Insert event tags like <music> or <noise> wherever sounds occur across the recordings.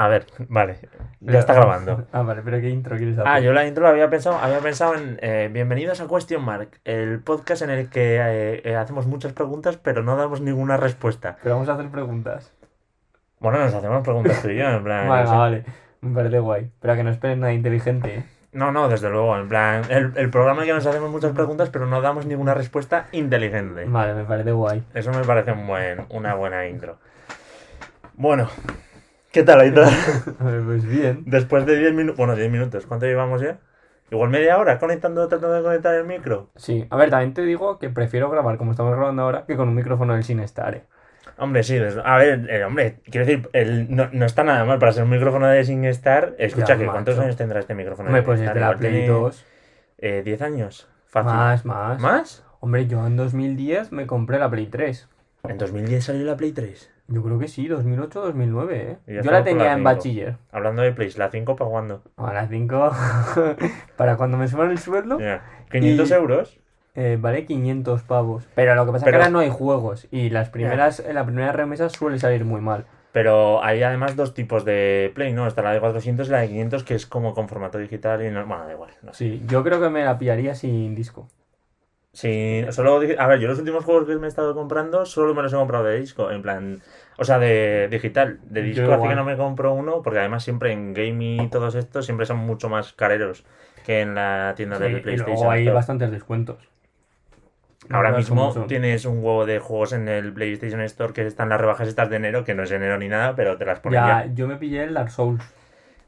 A ver, vale. Ya está grabando. <laughs> Ah, vale, pero ¿qué intro quieres hacer? Ah, yo la intro la había pensado, había pensado en eh, Bienvenidos a Question Mark, el podcast en el que eh, eh, hacemos muchas preguntas pero no damos ninguna respuesta. Pero vamos a hacer preguntas. Bueno, nos hacemos preguntas tú y yo, en plan... <laughs> Vale, no sé. vale. Me parece guay. Pero que no esperen nada inteligente. No, no, desde luego, en plan, el, el programa en el que nos hacemos muchas preguntas pero no damos ninguna respuesta inteligente. Vale, me parece guay. Eso me parece un buen, una buena intro. Bueno, ¿qué tal, Aitor? <laughs> Pues bien. Después de 10 minutos, bueno, 10 minutos, ¿cuánto llevamos ya? Igual media hora conectando, tratando de conectar el micro. Sí, a ver, también te digo que prefiero grabar como estamos grabando ahora que con un micrófono del sin estar, ¿eh? Hombre, sí, a ver, eh, hombre, quiero decir, el- no, no está nada mal para ser un micrófono de SingStar. Escucha, Ya, que ¿cuántos años tendrá este micrófono Hombre, de pues la Play tiene, 2. eh, 10 años. Fácil. Más, más. ¿Más? Hombre, yo en 2010 me compré la Play 3. En 2010 salió la Play 3. Yo creo que sí, 2008, 2009, ¿eh? Yo la tenía la en bachiller. Hablando de Play, la 5 para cuándo. A las <laughs> 5. para cuando me suban el sueldo, Ya. 500 Y- euros. eh, vale 500 pavos. Pero lo que pasa es que ahora no hay juegos. Y las primeras, en la primera remesa suele salir muy mal. Pero hay además dos tipos de Play, ¿no? Está la de 400 y la de 500, que es como con formato digital y no... Bueno, da igual. No sé. Sí, yo creo que me la pillaría sin disco. Sí, solo... A ver, yo los últimos juegos que me he estado comprando solo me los he comprado de disco, en plan... O sea, de digital. De Yo disco igual. que no me compro uno, porque además siempre en gaming y todos estos siempre son mucho más careros que en la tienda Sí, de y PlayStation. luego hay Store. bastantes descuentos. Ahora mismo tienes un huevo de juegos en el PlayStation Store que están las rebajas estas de enero, que no es enero ni nada, pero te las ponen Ya, ya. yo me pillé el Dark Souls.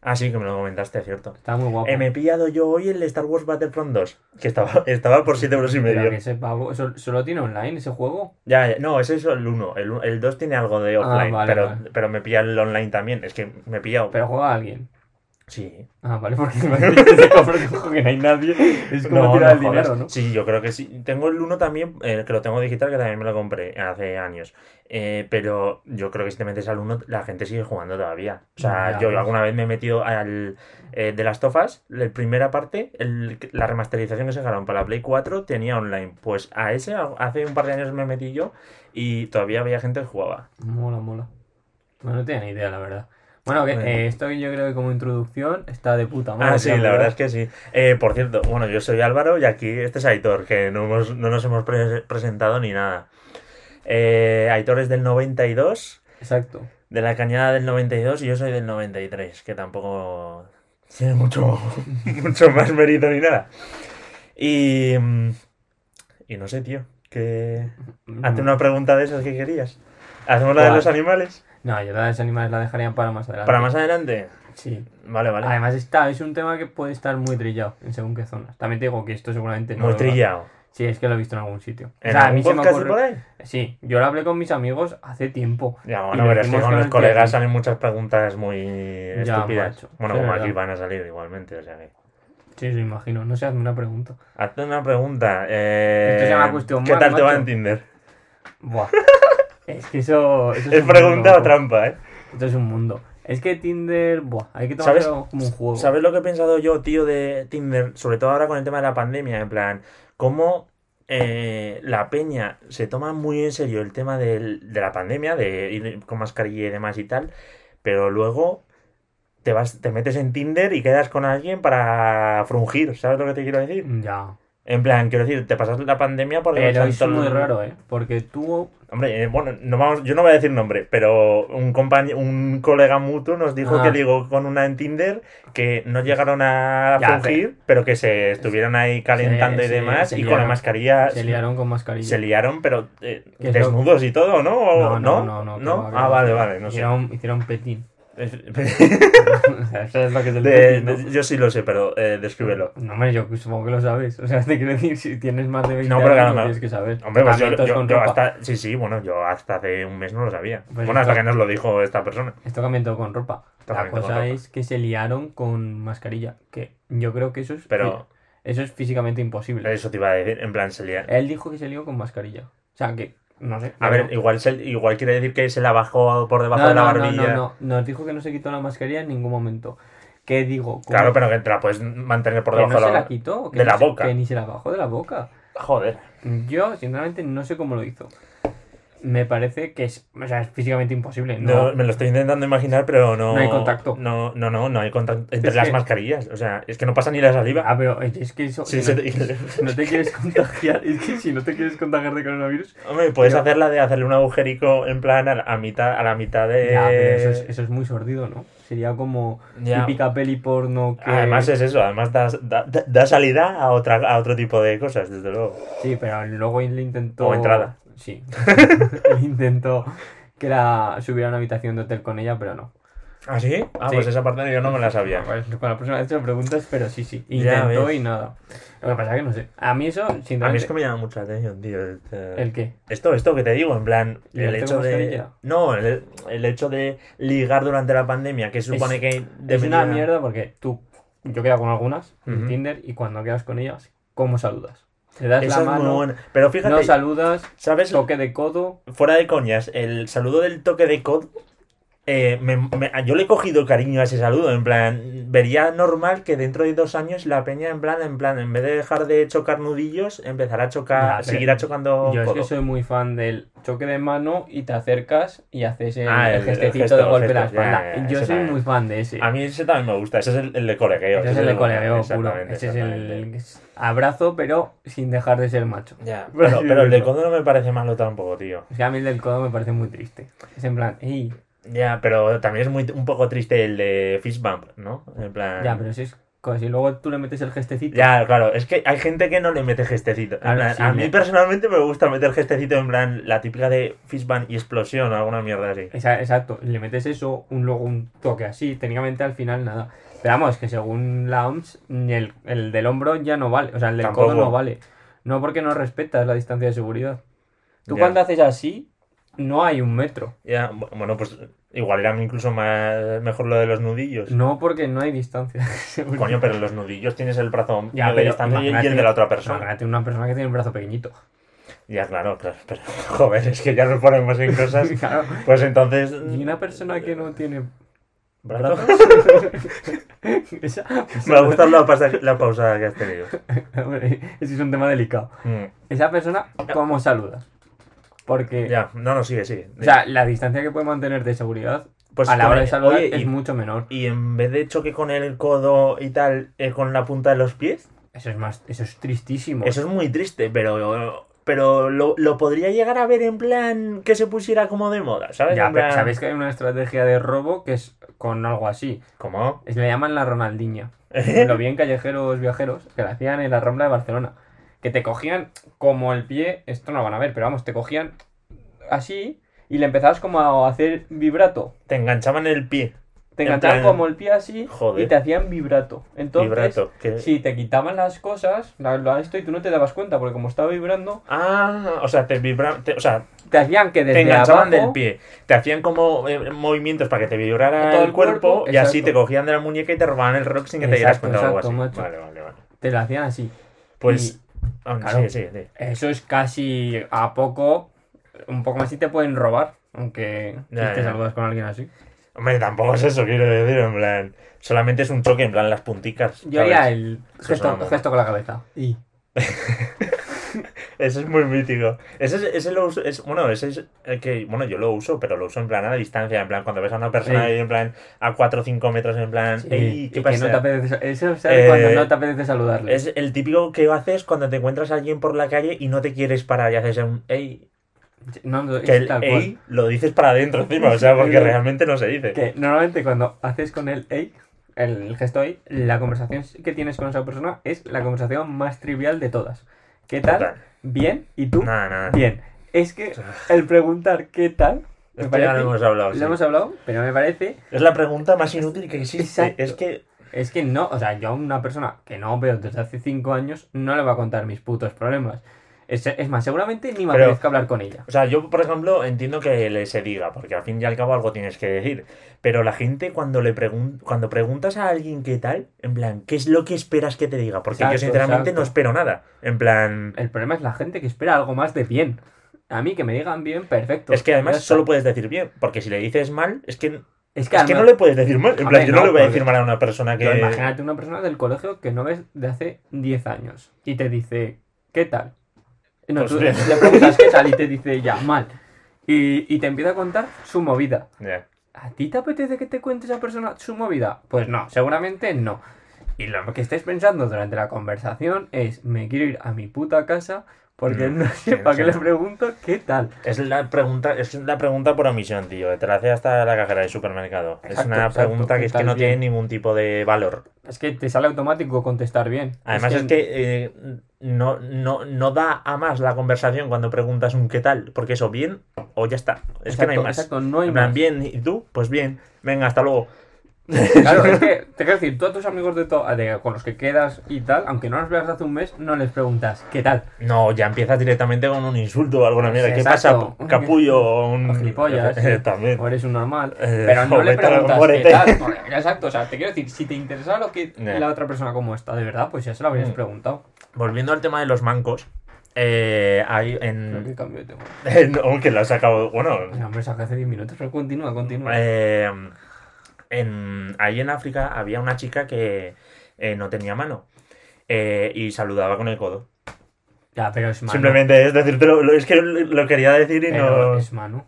Ah, sí, que me lo comentaste, cierto. Está muy guapo. Eh, me he pillado yo hoy el Star Wars Battlefront 2, que estaba, <laughs> estaba por 7 euros y Pero medio. que ese pavo, ¿eso- ¿Solo tiene online ese juego? Ya, ya, no, ese es el 1. El, el 2 tiene algo de Ah, offline, vale, pero, vale. pero me pilla el online también. Es que me he pillado. Pero juega alguien. Sí. Ah, vale, porque <laughs> <laughs> que no hay nadie. Es como tirar el jodas. dinero, ¿no? Sí, yo creo que sí. Tengo el 1 también, eh, que lo tengo digital, que también me lo compré hace años. Eh, pero yo creo que si te metes al 1, la gente sigue jugando todavía. O sea, Ya, yo pues. alguna vez me he metido al eh, de las tofas, la primera parte, el- la remasterización que sacaron para la Play 4 tenía online. Pues a ese hace un par de años me metí yo y todavía había gente que jugaba. Mola, mola. No, no tenía ni idea, la verdad. Bueno, que, eh, esto yo creo que como introducción está de puta madre. Ah, sí, la verdad es que sí. Eh, por cierto, bueno, yo soy Álvaro y aquí este es Aitor, que no, hemos- no nos hemos pre- presentado ni nada. Eh, Aitor es del 92, Exacto. de la cañada del 92 y yo soy del 93, que tampoco tiene mucho, <laughs> mucho más mérito ni nada. Y, mm, y no sé, tío, que... Hazte una pregunta de esas que querías. ¿Hacemos la de los animales? No, yo las animales la dejaría para más adelante. ¿Para más adelante? Sí. Vale, vale. Además está, es un tema que puede estar muy trillado en según qué zonas. También te digo que esto seguramente no Muy trillado. Sí, es que lo he visto en algún sitio. ¿En o sea, a mí se me ocurre... por ahí? Sí, yo lo hablé con mis amigos hace tiempo. Ya, bueno, pero es que con los colegas salen muchas preguntas muy Ya, estúpidas. macho. Bueno, Sí, como aquí van a salir igualmente, o sea que... Sí, sí, imagino. No sé, hazme una pregunta. Hazte una pregunta. Eh, Esto se llama cuestión ¿Qué tal te va en Tinder? Buah. <laughs> es que eso, eso Es un pregunta mundo. o trampa, ¿eh? Esto es un mundo. Es que Tinder, buah, hay que ¿Sabes? tomarlo como un juego. ¿Sabes lo que he pensado yo, tío, de Tinder? Sobre todo ahora con el tema de la pandemia, en plan, cómo eh, la peña se toma muy en serio el tema del- de la pandemia, de ir con mascarilla y demás y tal, pero luego te vas, te metes en Tinder y quedas con alguien para frungir, ¿sabes lo que te quiero decir? Ya. En plan, quiero decir, te pasas la pandemia por Pero es muy raro, ¿eh? Porque tú... Hombre, eh, bueno, no vamos, yo no voy a decir nombre, pero un compañero, un colega mutuo nos dijo Ah. que ligó con una en Tinder que no llegaron a Ya, fungir, pero que se estuvieron ahí calentando Se- y demás, se y con la mascarilla Se liaron con mascarilla. se liaron, pero eh, lo- desnudos y todo, ¿no? ¿O No, no, no, Ah, va, vale, vale, no sé. hicieron, hicieron petín. Yo sí lo sé, pero eh, descríbelo. No, hombre, yo supongo que lo sabes. O sea, te quiero decir, si tienes más de 20 No, pero años, no. tienes que saber. Hombre, pues yo, hasta. Sí, sí, bueno, yo hasta hace un mes no lo sabía. Pues bueno, esto- hasta que nos lo dijo esta persona. Esto cambió todo con ropa. La Tocamiento con cosa ropa. es que se liaron con mascarilla. Que yo creo que eso es, Pero- eso es físicamente imposible. Eso te iba a decir, en plan, se liaron. Él dijo que se lió con mascarilla. O sea, que, no sé. A ver, igual, se- igual quiere decir que se la bajó por debajo no, de la no, barbilla. No, no, no. Nos dijo que no se quitó la mascarilla en ningún momento. ¿Qué digo? ¿Cómo? Claro, pero que te la puedes mantener por debajo no se de la la quitó. que de no la se- boca. Que ni se la bajó de la boca. Joder. Yo, sinceramente, no sé cómo lo hizo. Me parece que es, o sea, es físicamente imposible. No, No, me lo estoy intentando imaginar, pero no. No hay contacto. No, no, no, no hay contacto entre Es las que- mascarillas. O sea, es que no pasa ni la saliva. Ah, pero es que eso. Sí, si no, te- no te quieres contagiar, es que si no te quieres contagiar de coronavirus. Hombre, puedes Pero- hacer la de hacerle un agujerico en plan a, a mitad, a la mitad de. Ya, pero eso es, eso es muy sordido, ¿no? Sería como Ya. típica peli porno que. Además es eso, además da, da- da- da salida a otra a otro tipo de cosas, desde luego. Sí, pero luego él intentó. O entrada. Sí. <laughs> <laughs> intentó que la subiera a una habitación de hotel con ella, pero no. ¿Ah, sí? Ah, Sí. pues esa parte yo no me la sabía. Pues con la próxima vez te lo preguntas, pero sí, sí. Intentó y nada. Lo que pasa es que no sé. A mí eso, A mí sinceramente. es que me llama mucha atención, tío. este- ¿El qué? Esto, esto que te digo, en plan, ¿Y el el hecho de. No, el, el hecho de ligar durante la pandemia, que supone que. Es una mierda porque tú. Yo quedo con algunas en. Tinder y cuando quedas con ellas, ¿cómo saludas? Le das Esa la es muy buena. Pero fíjate, no saludas, ¿sabes? toque de codo. Fuera de coñas, el saludo del toque de codo. Eh, me- me- yo le he cogido cariño a ese saludo, en plan, vería normal que dentro de dos años la peña, en plan, en plan, en vez de dejar de chocar nudillos, empezará a chocar, seguirá chocando Yo es que soy muy fan del choque de mano y te acercas y haces el, Ah, el- el el gestecito gesto, de golpe de la espalda. ya, ya, yo soy también. muy fan de ese. A mí ese también me gusta, ese es el, de colegueo. Ese es el de colegueo puro. Ese es el abrazo, pero sin dejar de ser macho. Ya, <laughs> pero, el de decirlo. <laughs> codo no me parece malo tampoco, tío. Es que a mí el del codo me parece muy triste. Es en plan, ey, Ya, pero también es muy, un poco triste el de fist bump, ¿no? En plan... ya, pero si es como si luego tú le metes el gestecito. Ya, claro, es que hay gente que no le mete gestecito. En Claro, plan, sí, a mí me- personalmente me gusta meter gestecito en plan la típica de fist bump y explosión o alguna mierda así. Exacto, le metes eso, un, luego un toque así, técnicamente al final nada. Pero vamos, que según la OMS, el, el del hombro ya no vale, o sea, el del Tampoco. codo no vale. No porque no respetas la distancia de seguridad. Tú Ya. cuando haces así, no hay un metro. Ya, bu- bueno, pues igual era incluso más mejor lo de los nudillos. No porque no hay distancia. <laughs> Coño, pero en los nudillos tienes el brazo Ya, medio de pero distancia y- el de la otra persona. Imagínate una persona que tiene un brazo pequeñito. Ya, claro, claro. Pero, <laughs> joder, es que ya nos ponemos en cosas. <laughs> Claro. Pues entonces. Y una persona que no tiene ¿Brazo? brazos. Esa Me ha gustado la, pausa- la que has tenido. Hombre, Ese es un tema delicado. Mm, Esa persona, ¿cómo saludas? Porque, Ya, no, no, sigue, sigue. o sea, la distancia que puede mantener de seguridad Pues a la hora de saludar oye, es y- mucho menor. Y en vez de choque con el codo y tal, eh, con la punta de los pies, Eso es más, eso es tristísimo. eso es muy triste, pero. Pero lo, lo podría llegar a ver en plan que se pusiera como de moda, ¿sabes? ya, En pero sabéis que hay una estrategia de robo que es con algo así. ¿Cómo? Es, le llaman la Ronaldinha. <laughs> Lo vi en callejeros viajeros que lo hacían en la Rambla de Barcelona. Que te cogían como el pie, esto no lo van a ver, pero vamos, te cogían así y le empezabas como a hacer vibrato. Te enganchaban el pie. Te En enganchaban plan- como el pie así Joder. y te hacían vibrato. Entonces, Vibrato. que- si te quitaban las cosas, la- la- esto y tú no te dabas cuenta, porque como estaba vibrando, Ah, o sea, te vibra, te- o sea, te hacían que te desde enganchaban abajo, del pie, te hacían como eh, movimientos para que te vibrara Todo el cuerpo, cuerpo, y así exacto. te cogían de la muñeca y te robaban el rock sin que te dieras Exacto, cuenta o algo así. exacto, macho. Vale, vale, vale. te lo hacían así. Pues, claro. sí, sí, sí. Eso es casi a poco, un poco más y te pueden robar, aunque Ya, si te ya. saludas con alguien así. Hombre, tampoco es eso, quiero decir, en plan, solamente es un choque, en plan, las punticas. Yo haría el gesto, gesto con la cabeza. Y <laughs> Ese es muy mítico. Ese, es- ese lo uso, es, bueno, ese es el que, bueno, yo lo uso, pero lo uso en plan a distancia, en plan, cuando ves a una persona ahí, en plan, a 4 o 5 metros, en plan, ey, y ¿qué que pasa? no te apetece, eso Eh, cuando no te apetece saludarle. Es el típico que haces cuando te encuentras a alguien por la calle y no te quieres parar y haces un ey. No, no, Que el tal cual. ey lo dices para adentro encima, o sea, porque realmente no se dice. Que normalmente cuando haces con el ey, el gesto ey, la conversación que tienes con esa persona es la conversación más trivial de todas. ¿Qué tal? Total. Bien. ¿Y tú? Nada, nada. Bien. Es que el preguntar qué tal, me Esto ya parece, lo hemos hablado. lo sí. hemos hablado, pero me parece Es la pregunta más inútil que existe. Exacto. Es que. Es que no, o sea, yo a una persona que no veo desde hace 5 años no le voy a contar mis putos problemas. Es, es más, seguramente ni me Pero- apetezca hablar con ella. O sea, yo, por ejemplo, entiendo que le se diga, porque al fin y al cabo algo tienes que decir. Pero la gente, cuando le pregun cuando preguntas a alguien qué tal, en plan, ¿qué es lo que esperas que te diga? Porque yo, sinceramente, exacto. no espero nada. En plan. El problema es la gente que espera algo más de bien. A mí que me digan bien, perfecto. Es que además solo puedes decir bien, porque si le dices mal, es que, Es que, es que no le puedes decir mal. En plan, yo no, no, le voy a decir mal a una persona que. Imagínate una persona del colegio que no ves de hace 10 años y te dice, ¿qué tal? No, Pues tú bien. le preguntas qué tal y te <laughs> dice ya, mal. Y, y te empieza a contar su movida. ¿A ti te apetece que te cuente esa persona su movida? Pues no, seguramente no. Y lo que estés pensando durante la conversación es, me quiero ir a mi puta casa porque no sé para qué le pregunto qué tal. Es la pregunta, es la pregunta por omisión, tío. Te la hace hasta la cajera del supermercado. es una exacto. pregunta que ¿Qué es que no tiene ningún tipo de valor. Es que te sale automático contestar bien. Además es que, eh, no, no, no da a más la conversación cuando preguntas un qué tal. Porque eso, bien o ya está. Es que no hay más. exacto, no hay en plan, más. bien, ¿y tú? Pues bien. Venga, hasta luego. Claro, es que te quiero decir, tú a tus amigos de to- de- con los que quedas y tal, aunque no los veas hace un mes, no les preguntas ¿qué tal? No, ya empiezas directamente con un insulto o alguna mierda. ¿Qué Exacto. pasa, capullo? O un... O gilipollas. <laughs> También. O eres un normal. Eh, pero no le preguntas qué tal. Exacto, o sea, te quiero decir, si te interesaba lo que Ya. la otra persona cómo está de verdad, pues ya se lo habrías Mm. preguntado. Volviendo al tema de los mancos. Eh, hay Creo que en... <laughs> no, que lo has sacado... Bueno, No, hombre, saca hace 10 minutos, pero continúa, continúa. Eh, en, ahí en África había una chica que eh, no tenía mano eh, y saludaba con el codo. ya, pero es mano. Simplemente es decírtelo, lo- es que lo, quería decir y Pero no. es mano.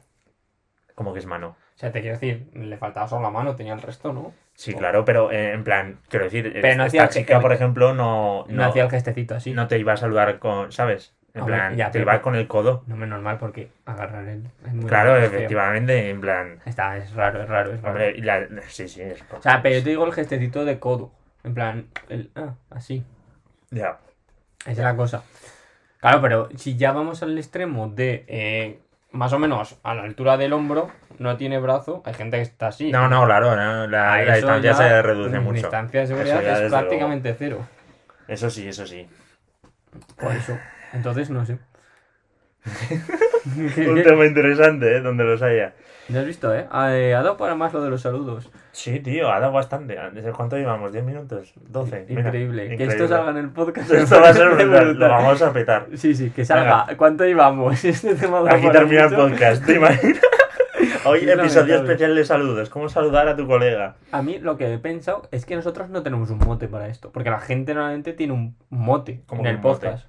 Como que es mano. O sea, te quiero decir, le faltaba solo la mano, tenía el resto, ¿no? Sí, claro, pero eh, en plan, quiero decir, Pero no esta hacía- chica, por ejemplo, no, No, no, hacía el gestecito así. no te iba a saludar con, ¿sabes? En plan, ya, iba con el codo. No me normal porque agarrar el. es muy Claro, efectivamente, en plan. Está, es raro, es raro, es raro. Hombre, la- sí, sí, es. O sea, pero yo te digo el gestecito de codo. En plan, el, ah, así. Ya. Esa es la cosa. Claro, pero si ya vamos al extremo de eh, más o menos a la altura del hombro, no tiene brazo, hay gente que está así. No, no, claro, no, la, la distancia ya, se reduce la mucho. distancia de seguridad es prácticamente cero. Eso sí, eso sí. Por eso. Entonces, no sé. <laughs> Un tema interesante, ¿eh? Donde los haya. Ya has visto, ¿eh? Ha, eh, ha dado para más lo de los saludos. Sí, tío, ha dado bastante. ¿Desde cuánto llevamos? ¿10 minutos? ¿12? Mira, Increíble. Que increíble. esto salga en el podcast. Esto va a ser parece brutal, lo brutal. vamos a petar. Sí, sí, que salga. ¿Cuánto llevamos? <laughs> Este tema Aquí termina el podcast, ¿te imaginas? <laughs> Hoy Es episodio especial de saludos. ¿Cómo saludar a tu colega? A mí lo que he pensado es que nosotros no tenemos un mote para esto. Porque la gente normalmente tiene un mote ¿Cómo en el mote? podcast.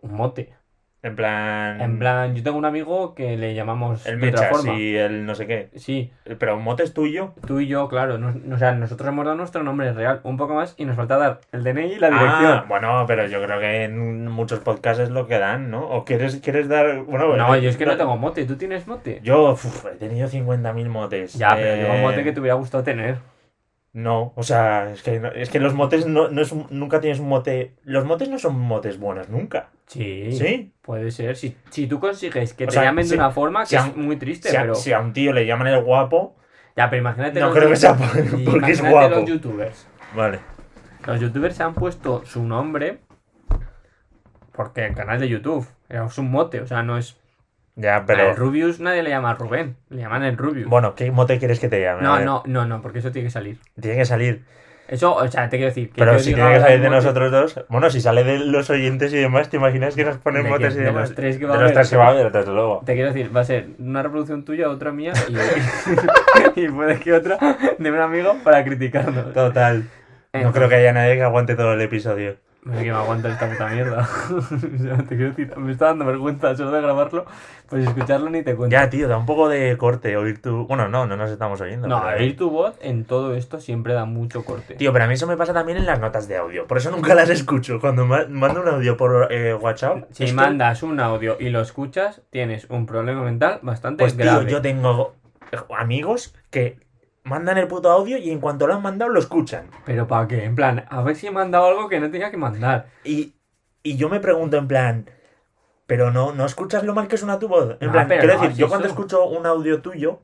Un mote. En plan... En plan, yo tengo un amigo que le llamamos El de otra mechas forma. y el no sé qué. Sí, Pero un mote es tuyo. tú y yo, claro. no- no- o sea, nosotros hemos dado nuestro nombre real un poco más y nos falta dar el DNI y la dirección. Ah, bueno, pero yo creo que en muchos podcasts es lo que dan, ¿no? ¿O quieres, quieres dar...? Bueno, no, eh, yo es que no tengo mote. ¿Tú tienes mote? Yo uf, he tenido 50.000 motes. Ya, pero yo un Eh, mote que te hubiera gustado tener. No, o sea, es que, es que los motes no, no es un- nunca tienes un mote... Los motes no son motes buenos, nunca. Sí. ¿Sí? Puede ser. Si, si tú consigues que O te sea, llamen de una forma que si a- es muy triste, Si a, pero. si a un tío le llaman el guapo... Ya, pero imagínate. No los creo que sea por- porque es imagínate guapo. los youtubers. Vale. Los youtubers se han puesto su nombre porque el canal de YouTube es un mote, o sea, no es. Ya, El pero... Rubius nadie le llama Rubén, le llaman el Rubius. Bueno, ¿qué mote quieres que te llame? No, no, no, no, porque eso tiene que salir. Tiene que salir. Eso, o sea, te quiero decir que. Pero si tiene que salir de el nosotros dos... Bueno, si sale de los oyentes y demás, ¿te imaginas que nos ponen ¿De motes y ¿De demás? los tres que va de a los haber? tres que va a haber, desde luego. Te quiero decir, va a ser una reproducción tuya, otra mía y, <laughs> y puede que otra de un amigo para criticarnos. Total. No creo que haya nadie que aguante todo el episodio. No sé me aguanta esta puta mierda. <laughs> o sea, te quiero decir, me está dando vergüenza solo de grabarlo, pues escucharlo ni te cuento. Ya, tío, da un poco de corte oír tu... Bueno, no, no nos estamos oyendo. no, pero- oír tu voz en todo esto siempre da mucho corte. Tío, pero a mí eso me pasa también en las notas de audio. Por eso nunca las escucho. Cuando ma- mando un audio por eh, WhatsApp... si esto- mandas un audio y lo escuchas, tienes un problema mental bastante Pues tío, grave. yo tengo amigos que mandan el puto audio y en cuanto lo han mandado lo escuchan. Pero ¿para qué? En plan, a ver si he mandado algo que no tenía que mandar. Y, y yo me pregunto en plan... Pero no, no escuchas lo mal que suena tu voz. En No, plan, quiero no, decir, yo cuando eso- escucho un audio tuyo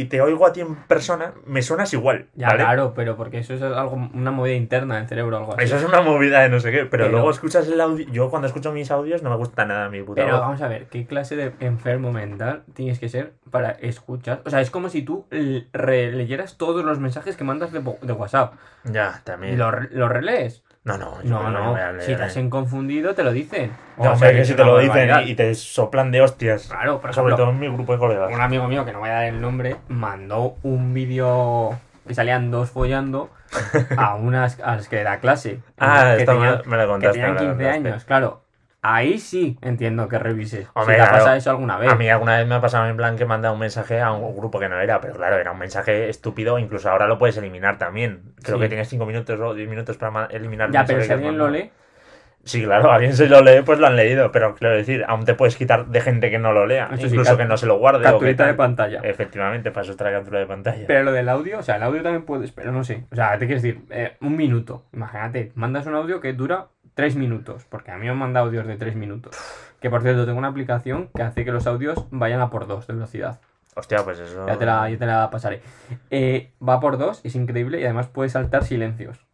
y te oigo a ti en persona, me suenas igual. Ya, ¿vale? claro, pero porque eso es algo, una movida interna del cerebro algo así. Eso es una movida de no sé qué, pero, Pero- luego escuchas el audio. Yo cuando escucho mis audios no me gusta nada mi puta Pero voz. vamos a ver, ¿qué clase de enfermo mental tienes que ser para escuchar? O sea, es como si tú releyeras todos los mensajes que mandas de, WhatsApp. Ya, ¿Y también. lo, re- lo relees? No, no, yo No, no. leer, Si te has eh. confundido, te lo dicen. No, hombre, que si te lo dicen y, y te soplan de hostias. Claro, por Sobre ejemplo, todo en mi grupo de colegas. un amigo mío, que no voy a dar el nombre, mandó un vídeo que salían dos follando <laughs> a unas a las que da clase. Ah, que tenían, me, que contaste. tenían me lo 15 contaste. años, claro. Ahí sí entiendo que revises. Hombre, si te ha claro. pasado eso alguna vez. A mí alguna vez me ha pasado en plan que manda un mensaje a un grupo que no era, pero claro, era un mensaje estúpido, incluso ahora lo puedes eliminar también. Creo Sí. que tienes 5 minutos o 10 minutos para eliminar el ya, pero si alguien lo lee, Sí, claro, alguien se lo lee, pues lo han leído, pero quiero decir, aún te puedes quitar de gente que no lo lea, Eso incluso que no se lo guarde. o que capturita de tal. pantalla. Efectivamente, para eso está la captura de pantalla. Pero lo del audio, o sea, el audio también puedes, pero no sé. O sea, te quiero decir, eh, un minuto. Imagínate, mandas un audio que dura tres minutos. Porque a mí me han mandado audios de tres minutos. Que por cierto, tengo una aplicación que hace que los audios vayan a por dos de velocidad. Hostia, pues eso. Ya te la, ya te la pasaré. Eh, va por dos, es increíble y además puedes saltar silencios.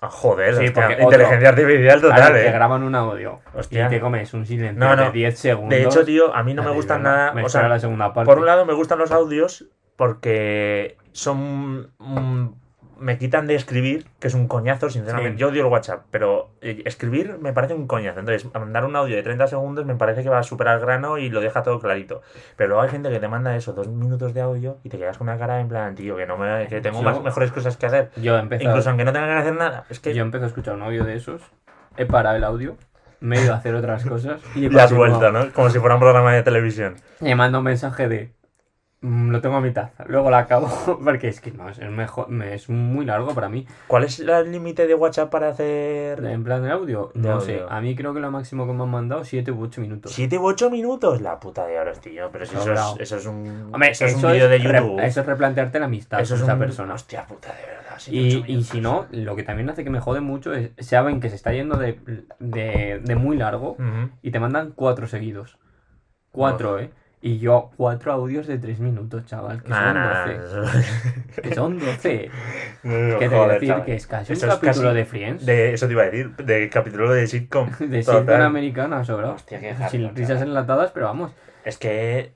Ah, joder, Sí, hostia, inteligencia artificial total, Claro, eh. te graban un audio Hostia. y te comes un silencio No, no. de 10 segundos. De hecho, tío, a mí no me te gustan nada. Me o sea, la segunda parte. por un lado me gustan los audios porque son. mm, me quitan de escribir, que es un coñazo, sinceramente. Sí. Yo odio el WhatsApp, pero eh, escribir me parece un coñazo. Entonces, mandar un audio de 30 segundos me parece que va a superar el grano y lo deja todo clarito. Pero luego hay gente que te manda eso, dos minutos de audio y te quedas con una cara en plan, tío, que no me, que tengo Yo- más, mejores cosas que hacer. Yo empezado, Incluso aunque no tenga que hacer nada. Es que yo empecé a escuchar un audio de esos, he parado el audio, me he ido a hacer otras cosas y he <laughs> le has vuelto, ¿no? Como si fuera un programa de televisión. Y me manda un mensaje de "Mm, lo tengo a mitad, luego la acabo <laughs> porque es que no, es mejor, me- es muy largo para mí. ¿Cuál es el límite de WhatsApp para hacer En plan de audio, De no audio. sé, a mí creo que lo máximo que me han mandado 7 u 8 minutos. 7 u 8 minutos? La puta de horas, tío. Pero si eso es, eso es un. Hombre, eso es un vídeo de re- YouTube. eso es replantearte la amistad Eso con es esa un- persona. Hostia puta, de verdad. Y, y si no, lo que también hace que me jode mucho es, saben que se está yendo de, de, de muy largo y te mandan cuatro seguidos. Cuatro, ¿eh? Y yo, cuatro audios de tres minutos, chaval, que Nah, son nah, 12. Que son 12. <laughs> nah. Que te voy a Joder, decir chaval. que es casi un Eso capítulo de Friends. De, eso te iba a decir, de capítulo de sitcom. <laughs> De Total. sitcom americana, sobrado. Hostia, qué Sin risas enlatadas, pero vamos. Es que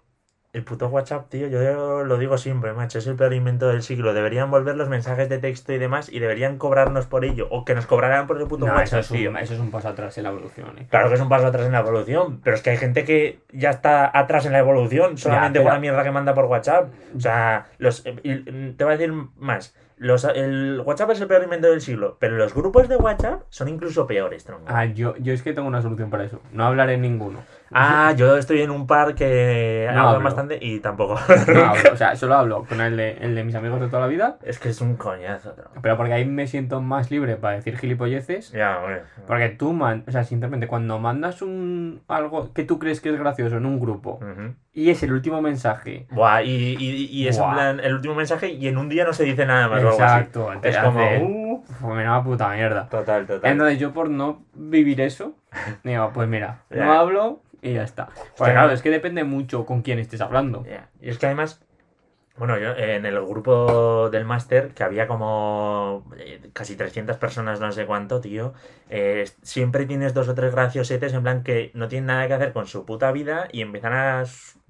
el puto WhatsApp, tío, yo lo digo siempre, macho, es el peor invento del siglo. Deberían volver los mensajes de texto y demás y deberían cobrarnos por ello. O que nos cobraran por el puto No, eso, WhatsApp, es tío. un, eso es un paso atrás en la evolución, ¿eh? Claro que es un paso atrás en la evolución, pero es que hay gente que ya está atrás en la evolución solamente pero- por la mierda que manda por WhatsApp. O sea, los, y te voy a decir más. Los, el WhatsApp es el peor invento del siglo, pero los grupos de WhatsApp son incluso peores, tronco. Ah, yo, yo es que tengo una solución para eso. No hablaré en ninguno. Ah, yo estoy en un par que No hablo. bastante y tampoco. No hablo, o sea, solo hablo con el de, el de mis amigos de toda la vida, es que es un coñazo, pero porque ahí me siento más libre para decir gilipolleces. Ya, hombre. Porque tú, man, o sea, sinceramente, cuando mandas un algo que tú crees que es gracioso en un grupo y es el último mensaje, Buah, y, y, y es en plan el último mensaje y en un día no se dice nada más o algo así. exacto, Es como. uh, menuda puta mierda. total, total. Entonces yo por no vivir eso, <laughs> digo, pues mira, no hablo y ya está. Hostia. claro, es que depende mucho con quién estés hablando. Y es que además, bueno, yo eh, en el grupo del máster, que había como eh, casi 300 personas, no sé cuánto, tío, eh, siempre tienes dos o tres graciosetes en plan que no tienen nada que hacer con su puta vida y empiezan a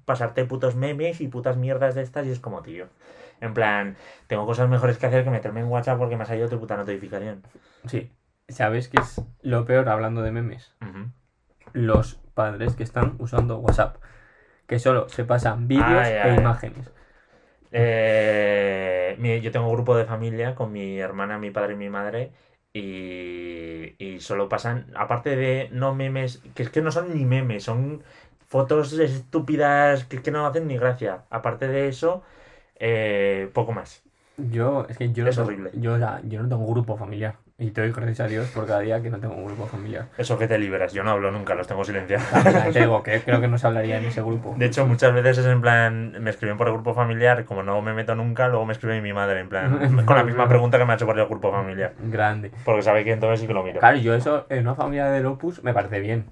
pasarte putos memes y putas mierdas de estas y es como, tío. En plan, tengo cosas mejores que hacer que meterme en WhatsApp porque me ha salido tu puta notificación. Sí. ¿Sabes qué es lo peor hablando de memes? Ujú. Los padres que están usando WhatsApp. Que solo se pasan vídeos Ay, e ay. imágenes. Eh, yo tengo un grupo de familia con mi hermana, mi padre y mi madre. Y, y solo pasan, aparte de no memes, que es que no son ni memes, son fotos estúpidas que, que no hacen ni gracia. Aparte de eso, eh, poco más. Yo, es que yo no, Es tengo, horrible. yo, o sea, yo no tengo un grupo familiar. Y te doy gracias a Dios por cada día que no tengo un grupo familiar. Eso que te liberas, yo no hablo nunca, los tengo silenciados. Te digo que creo que no se hablaría en ese grupo. De hecho, muchas veces es en plan, me escriben por el grupo familiar, como no me meto nunca, luego me escribe mi madre, en plan, <laughs> con la misma pregunta que me ha hecho por el grupo familiar. Grande. Porque sabe que entonces sí que lo miro. Claro, yo eso en una familia del Opus me parece bien.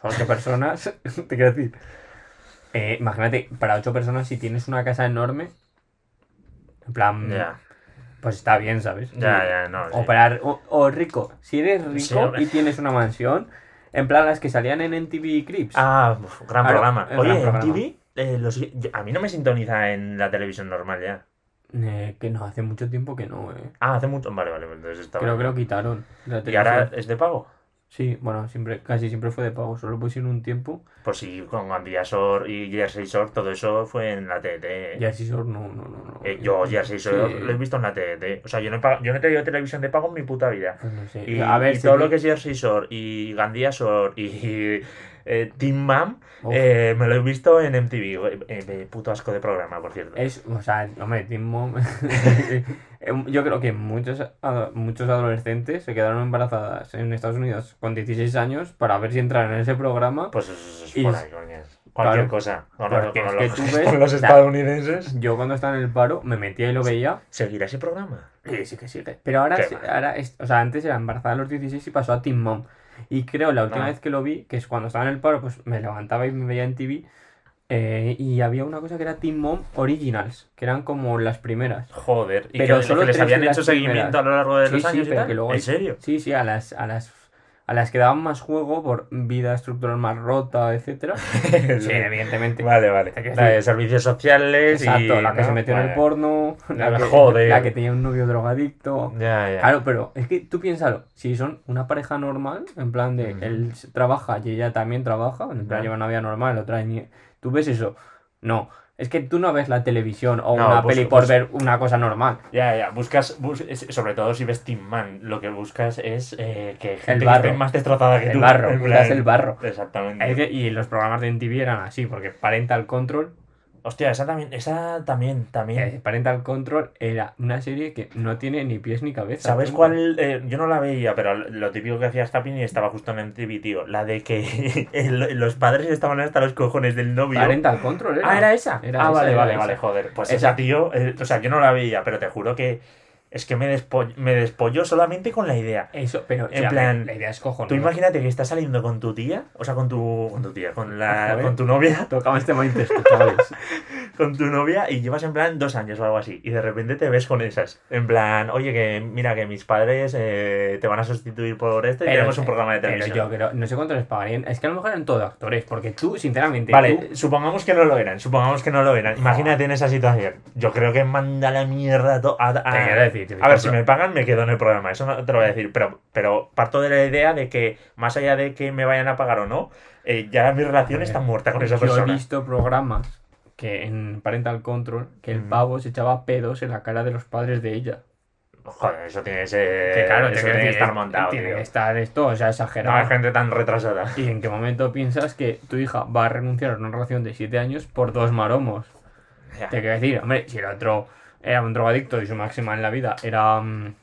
Son ocho personas, <laughs> te quiero decir. Eh, imagínate, para ocho personas, si tienes una casa enorme, en plan, Ya, pues está bien, ¿sabes? ya, ya, no. sí. Operar, o, o rico, si eres rico Sí, y tienes una mansión, en plan las que salían en NTV Crips. Ah, gran programa. Oye, gran en programa. TV, eh, los- a mí no me sintoniza en la televisión normal ya. Eh, que no, hace mucho tiempo que no, eh. Ah, hace mucho. Vale, vale, entonces estaba. Creo que lo quitaron. ¿Y ahora es de pago? Sí, bueno, siempre, casi siempre fue de pago, solo pusieron un tiempo. Pues sí, con Andiasor y Jersey Shore, todo eso fue en la eh. Jersey Shore no, no, no. no. Eh, yo Jersey Shore Sí. lo he visto en la TET. O sea, yo no, he pag- yo no he tenido televisión de pago en mi puta vida. Pues no sé. Y, a ver, y si todo lo que es Jersey Shore y Gandía Shore y eh, Team Uf. eh, me lo he visto en MTV. Eh, puto asco de programa, por cierto. Es, o sea, hombre, Teen Mom. <laughs> Yo creo que muchos, muchos adolescentes se quedaron embarazadas en Estados Unidos con 16 años para ver si entraron en ese programa. Pues eso es Y- por ahí, coñas. Cualquier Claro, cosa. Que los, tú ves- con los estadounidenses. Yo cuando estaba en el paro me metía y lo veía. ¿Seguirá ese programa? Sí, sí que sigue. Pero ahora, ahora o sea, antes era embarazada a los 16 y pasó a Teen Mom. Y creo la última Ah. vez que lo vi, que es cuando estaba en el paro, pues me levantaba y me veía en TV. eh, y había una cosa que era Teen Mom Originals, que eran como las primeras. Joder. ¿Y Pero que, solo que les habían hecho seguimiento primeras. a lo largo de Sí, los sí, años y tal? que luego ¿En serio? Sí, sí, a las, a las a las que daban más juego por vida estructural más rota, etcétera. <laughs> Sí, evidentemente. Vale, vale. La de servicios sociales Exacto, y... la que ¿no? se metió en el porno, la que, joder. la que tenía un novio drogadicto. Ya, ya. Claro, pero es que tú piénsalo, si son una pareja normal, en plan de él trabaja y ella también trabaja, en plan Ya. lleva una vida normal, otra ni- tú ves eso. No, es que tú no ves la televisión o No, una peli por ver una cosa normal. Ya, ya, buscas, bus- sobre todo si ves Team Man, lo que buscas es eh, que gente que barro. esté más destrozada que El tú. barro, plan- el barro. Exactamente. Es que- y los programas de MTV eran así, porque Parental Control, Hostia, esa también, esa también, también. eh, Parental Control era una serie que no tiene ni pies ni cabeza. ¿Sabes cuál? eh, yo no la veía, pero lo típico que hacía Stapping y estaba justo en MTV, tío. La de que <laughs> los padres estaban hasta los cojones del novio. Parental Control era. Ah, ¿era esa? Era ah, esa, vale, era vale, esa. vale, joder. Pues Esa. esa, tío, eh, o sea, yo no la veía, pero te juro que es que me, despo- me despolló solamente con la idea. Eso, pero En ya, plan, la idea es cojonuda. Tú imagínate que estás saliendo con tu tía, o sea, con tu, con tu tía, con, la, con tu novia, Tocaba este <laughs> chavales. Con tu novia y llevas en plan dos años o algo así, y de repente te ves con esas. En plan, oye, que mira que mis padres eh, te van a sustituir por esto y Pero- tenemos un programa de Pero televisión. yo creo, no sé cuánto les pagarían. Es que a lo mejor eran todos actores, porque tú, sinceramente, Vale, tú- supongamos que no lo eran, supongamos que no lo eran. Imagínate en esa situación. Yo creo que manda la mierda to- a, a- Te decir, te a ver, si me pagan me quedo en el programa, eso no te lo voy a decir, pero, pero parto de la idea de que más allá de que me vayan a pagar o no, eh, ya mi relación está muerta con esa yo he persona. visto programas que en Parental Control que el pavo se echaba pedos en la cara de los padres de ella. Joder, eso tiene que ser. que claro, eso tiene que estar montado, Tiene tío. que estar esto, o sea, No exagerado. hay gente tan retrasada. ¿Y en qué momento piensas que tu hija va a renunciar a una relación de 7 años por dos maromos? Ya. Te quiero decir, hombre, si el otro era un drogadicto y su máxima en la vida era, mm,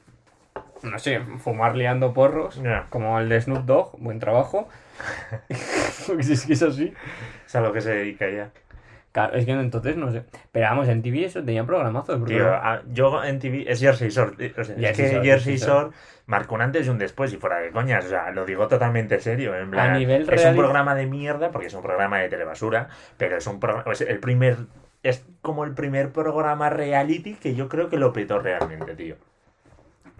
no sé, fumar liando porros, Ya. como el de Snoop Dogg, buen trabajo. <laughs> <laughs> Porque si es que es así. Es a lo que se dedica ya. Claro, es que entonces no sé. Pero vamos, en TV eso tenía programazos, porque Tío, a- yo en TV es Jersey Shore. o sea, es que Shore, Jersey Shore marcó un antes y un después y fuera de coñas. O sea, lo digo totalmente serio. En plan, nivel es un programa de mierda porque es un programa de telebasura, pero es un programa. Es el primer. Es como el primer programa reality que yo creo que lo petó realmente, tío.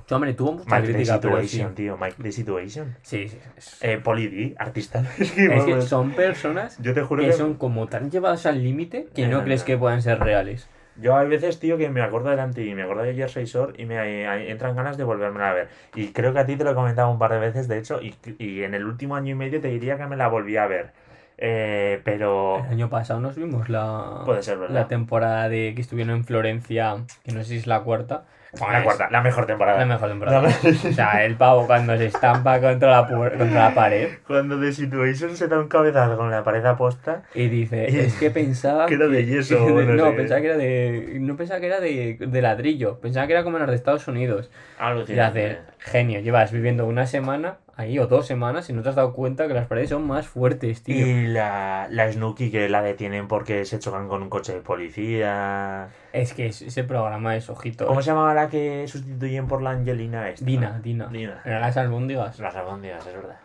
Tú, hombre, tuvo mucha Mike the crítica, pero sí. Situation, tío. Mike the Situation. Sí, sí. Es, Eh, Poli D, artista. <laughs> Es que, son personas yo te juro que que. son como tan llevadas al límite que no crees que puedan ser reales. Yo hay veces, tío, que me acuerdo del anti y me acuerdo de Jersey Shore y me eh, entran ganas de volverme a ver. Y creo que a ti te lo he comentado un par de veces, de hecho, y, y en el último año y medio te diría que me la volví a ver. Eh, pero... El año pasado nos vimos la, Puede ser verdad. la temporada de que estuvieron en Florencia, que no sé si es la cuarta. Bueno, la Es cuarta, la mejor temporada. La mejor temporada. O sea, el pavo cuando se estampa contra la, contra la pared Cuando The Situation se da un cabezazo con la pared aposta, y dice, es que pensaba que era de yeso. <laughs> no, no, sé. pensaba que era de. No pensaba que era de, de ladrillo. Pensaba que era como las de Estados Unidos. Y Alucinante. hace, genio, llevas viviendo una semana ahí o dos semanas y no te has dado cuenta que las paredes son más fuertes, tío. Y la, la Snooki que la detienen porque se chocan con un coche de policía. Es que es- ese programa es ojito. ¿Cómo se llamaba la que sustituyen por la Angelina esta? Dina, Dina. Dina. Eran las albóndigas. Las albóndigas, es verdad.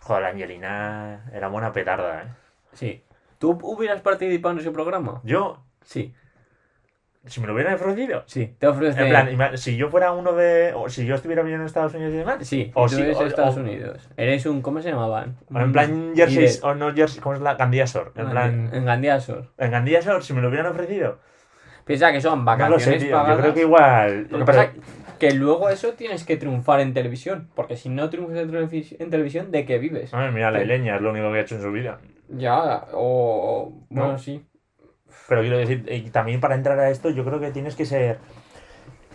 Joder, la Angelina era buena petarda, ¿eh? Sí. ¿Tú hubieras participado en ese programa? Yo, Sí, si me lo hubieran ofrecido. sí. Te. En plan, ima- si yo fuera uno de... O si yo estuviera viviendo en Estados Unidos y demás. Sí, o tú si- eres o- de Estados o- Unidos. Eres un. ¿Cómo se llamaban? o en plan Jersey... Ired. O no Jersey... ¿Cómo es la Candiasor? En plan... En Gandiasor. En Candiasor, si me lo hubieran ofrecido. Piensa que son No lo vacaciones sé, tío. Yo pagadas. creo que igual... Lo que pero- pasa es que luego eso tienes que triunfar en televisión. Porque si no triunfas en, televis- en televisión, ¿de qué vives? Ay, mira, la Sí. leña es lo único que ha hecho en su vida. Ya, o. Bueno, No. sí. Pero quiero decir, y también para entrar a esto, yo creo que tienes que ser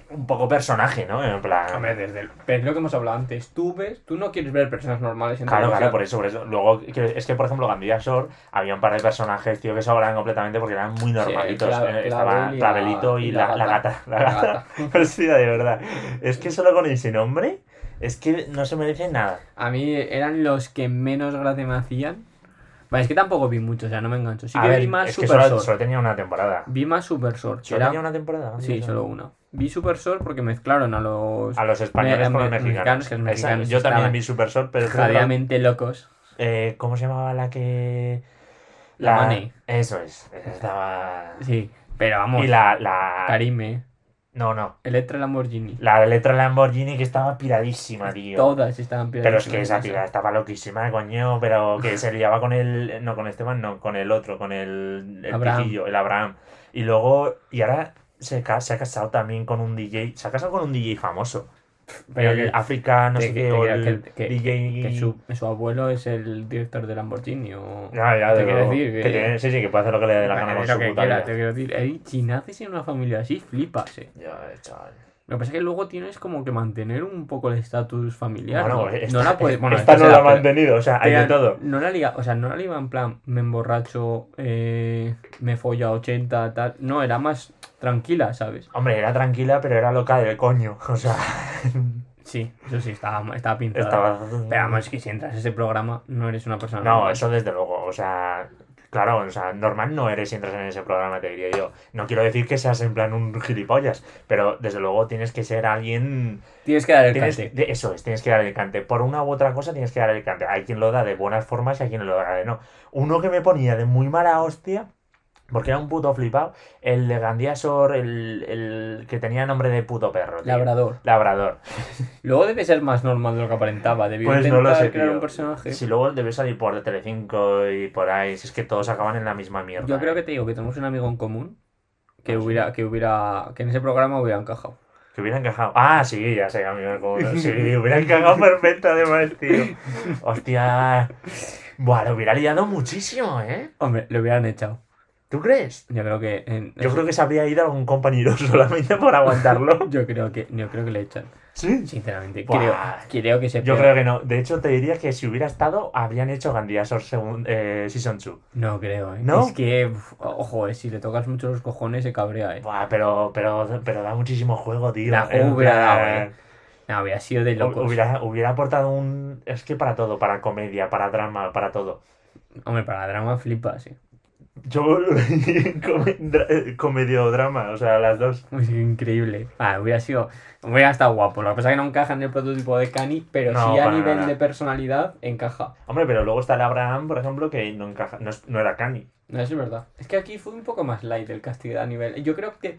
un poco personaje, ¿no? En plan. Hombre, desde el- pero es lo que hemos hablado antes. Tú ves, tú no quieres ver personas normales en Claro, claro, por eso, por eso. Luego, es que, por ejemplo, Gandía Shore había un par de personajes, tío, que sobraban completamente porque eran muy normalitos. Cla- Eh, Estaba Clavel y la- Clavelito y, la, la la gata. La gata. Hostia, <laughs> de verdad. Es que solo con ese nombre, es que no se merece nada. A mí eran los que menos gracia me hacían. Vale, es que tampoco vi mucho, o sea, no me engancho. Sí A que ver, vi más es que solo, Sword. solo tenía una temporada. Vi más Super Sword. ¿Solo era- tenía una temporada? Sí, Shore? solo una. Vi Super Sword porque mezclaron a los A los españoles Me- con los me- mexicanos. mexicanos, que los Esa- mexicanos yo también vi Super Short, pero jadeamente locos. eh, ¿Cómo se llamaba la que...? La Mane. Eso es. Estaba... Sí, pero vamos, Y la... la... Karime, No, no. Electra Lamborghini. La letra Lamborghini que estaba piradísima, tío. Todas estaban Pero es que piradísimas esa tía estaba loquísima, coño, pero que se liaba con el... No, con Esteban, no, con el otro, con el... El Abraham. piquillo, el Abraham. Y luego... Y ahora se, se ha casado también con un DJ... Se ha casado con un DJ famoso. Pero el que- África, no que- sé qué, o el que- DJ... Que su, su abuelo es el director de Lamborghini o... Ya, ya, Te quiero decir Que que- sí, sí, que puede hacer lo que le dé la gana con su puta te quiero decir. Ey, si naces en una familia así, flipas, eh. Ya, chaval. Lo que pasa es que luego tienes como que mantener un poco el estatus familiar. Bueno, ¿no? esta, no la puedes. Bueno, esta esta no la ha mantenido, o sea, hay de todo. No la liga, o sea, no la liga en plan, me emborracho, eh, me follo a 80, tal. No, era más tranquila, ¿sabes? Hombre, era tranquila, pero era loca del coño. O sea, Sí, eso sí, estaba, estaba pintada. estaba. Pero vamos, es que si entras a ese programa, no eres una persona. No, normal. eso desde luego. O sea, claro, o sea, normal no eres si entras en ese programa, te diría yo. No quiero decir que seas en plan un gilipollas, pero desde luego tienes que ser alguien. Tienes que dar el Tienes, cante. eso es, tienes que dar el cante. Por una u otra cosa tienes que dar el cante. Hay quien lo da de buenas formas y hay quien lo da de no. Uno que me ponía de muy mala hostia. Porque era un puto flipado. El de Gandiasor, el, el que tenía nombre de puto perro. tío. Labrador. Labrador. <laughs> Luego debe ser más normal de lo que aparentaba. Debió Pues no lo sé, crear tío. un personaje. Si luego debe salir por Telecinco y por ahí, si es que todos acaban en la misma mierda. Yo creo ¿eh? que te digo que tenemos un amigo en común que Ah, hubiera, que hubiera, que en ese programa hubiera encajado. Que hubiera encajado. Ah, sí, ya sé, amigo. Como... Sí, hubiera encajado perfecto, además, tío. <laughs> Hostia. Buah, lo hubiera liado muchísimo, ¿eh? Hombre, lo hubieran echado. ¿Tú crees? Yo creo que. en- Yo creo que se habría ido algún compañero <laughs> solamente por aguantarlo. <laughs> Yo creo que, yo creo que le echan. Sí. Sinceramente. Buah. Creo, creo que se Yo creo que no. De hecho, te diría que si hubiera estado, habrían hecho Gandiasor segun- eh, Season 2. No creo, eh. ¿No? Es que, uf, ojo, eh, si le tocas mucho los cojones se cabrea, eh. Buah, pero, pero, pero da muchísimo juego, tío. Da juego hubiera dado, eh. No, sido de locos. Hubiera, hubiera aportado un. Es que para todo, para comedia, para drama, para todo. Hombre, para drama flipas, eh. Yo. <laughs> come- dra- eh, comedio drama, o sea, las dos. Increíble. Ah, hubiera sido. Hubiera estado guapo. Lo que pasa es que no encaja en el prototipo de Cani, pero No, sí a nivel nada. de personalidad encaja. Hombre, pero luego está el Abraham, por ejemplo, que no encaja. No, era Cani. No, eso es verdad. Es que aquí fue un poco más light el castigo a nivel. Yo creo que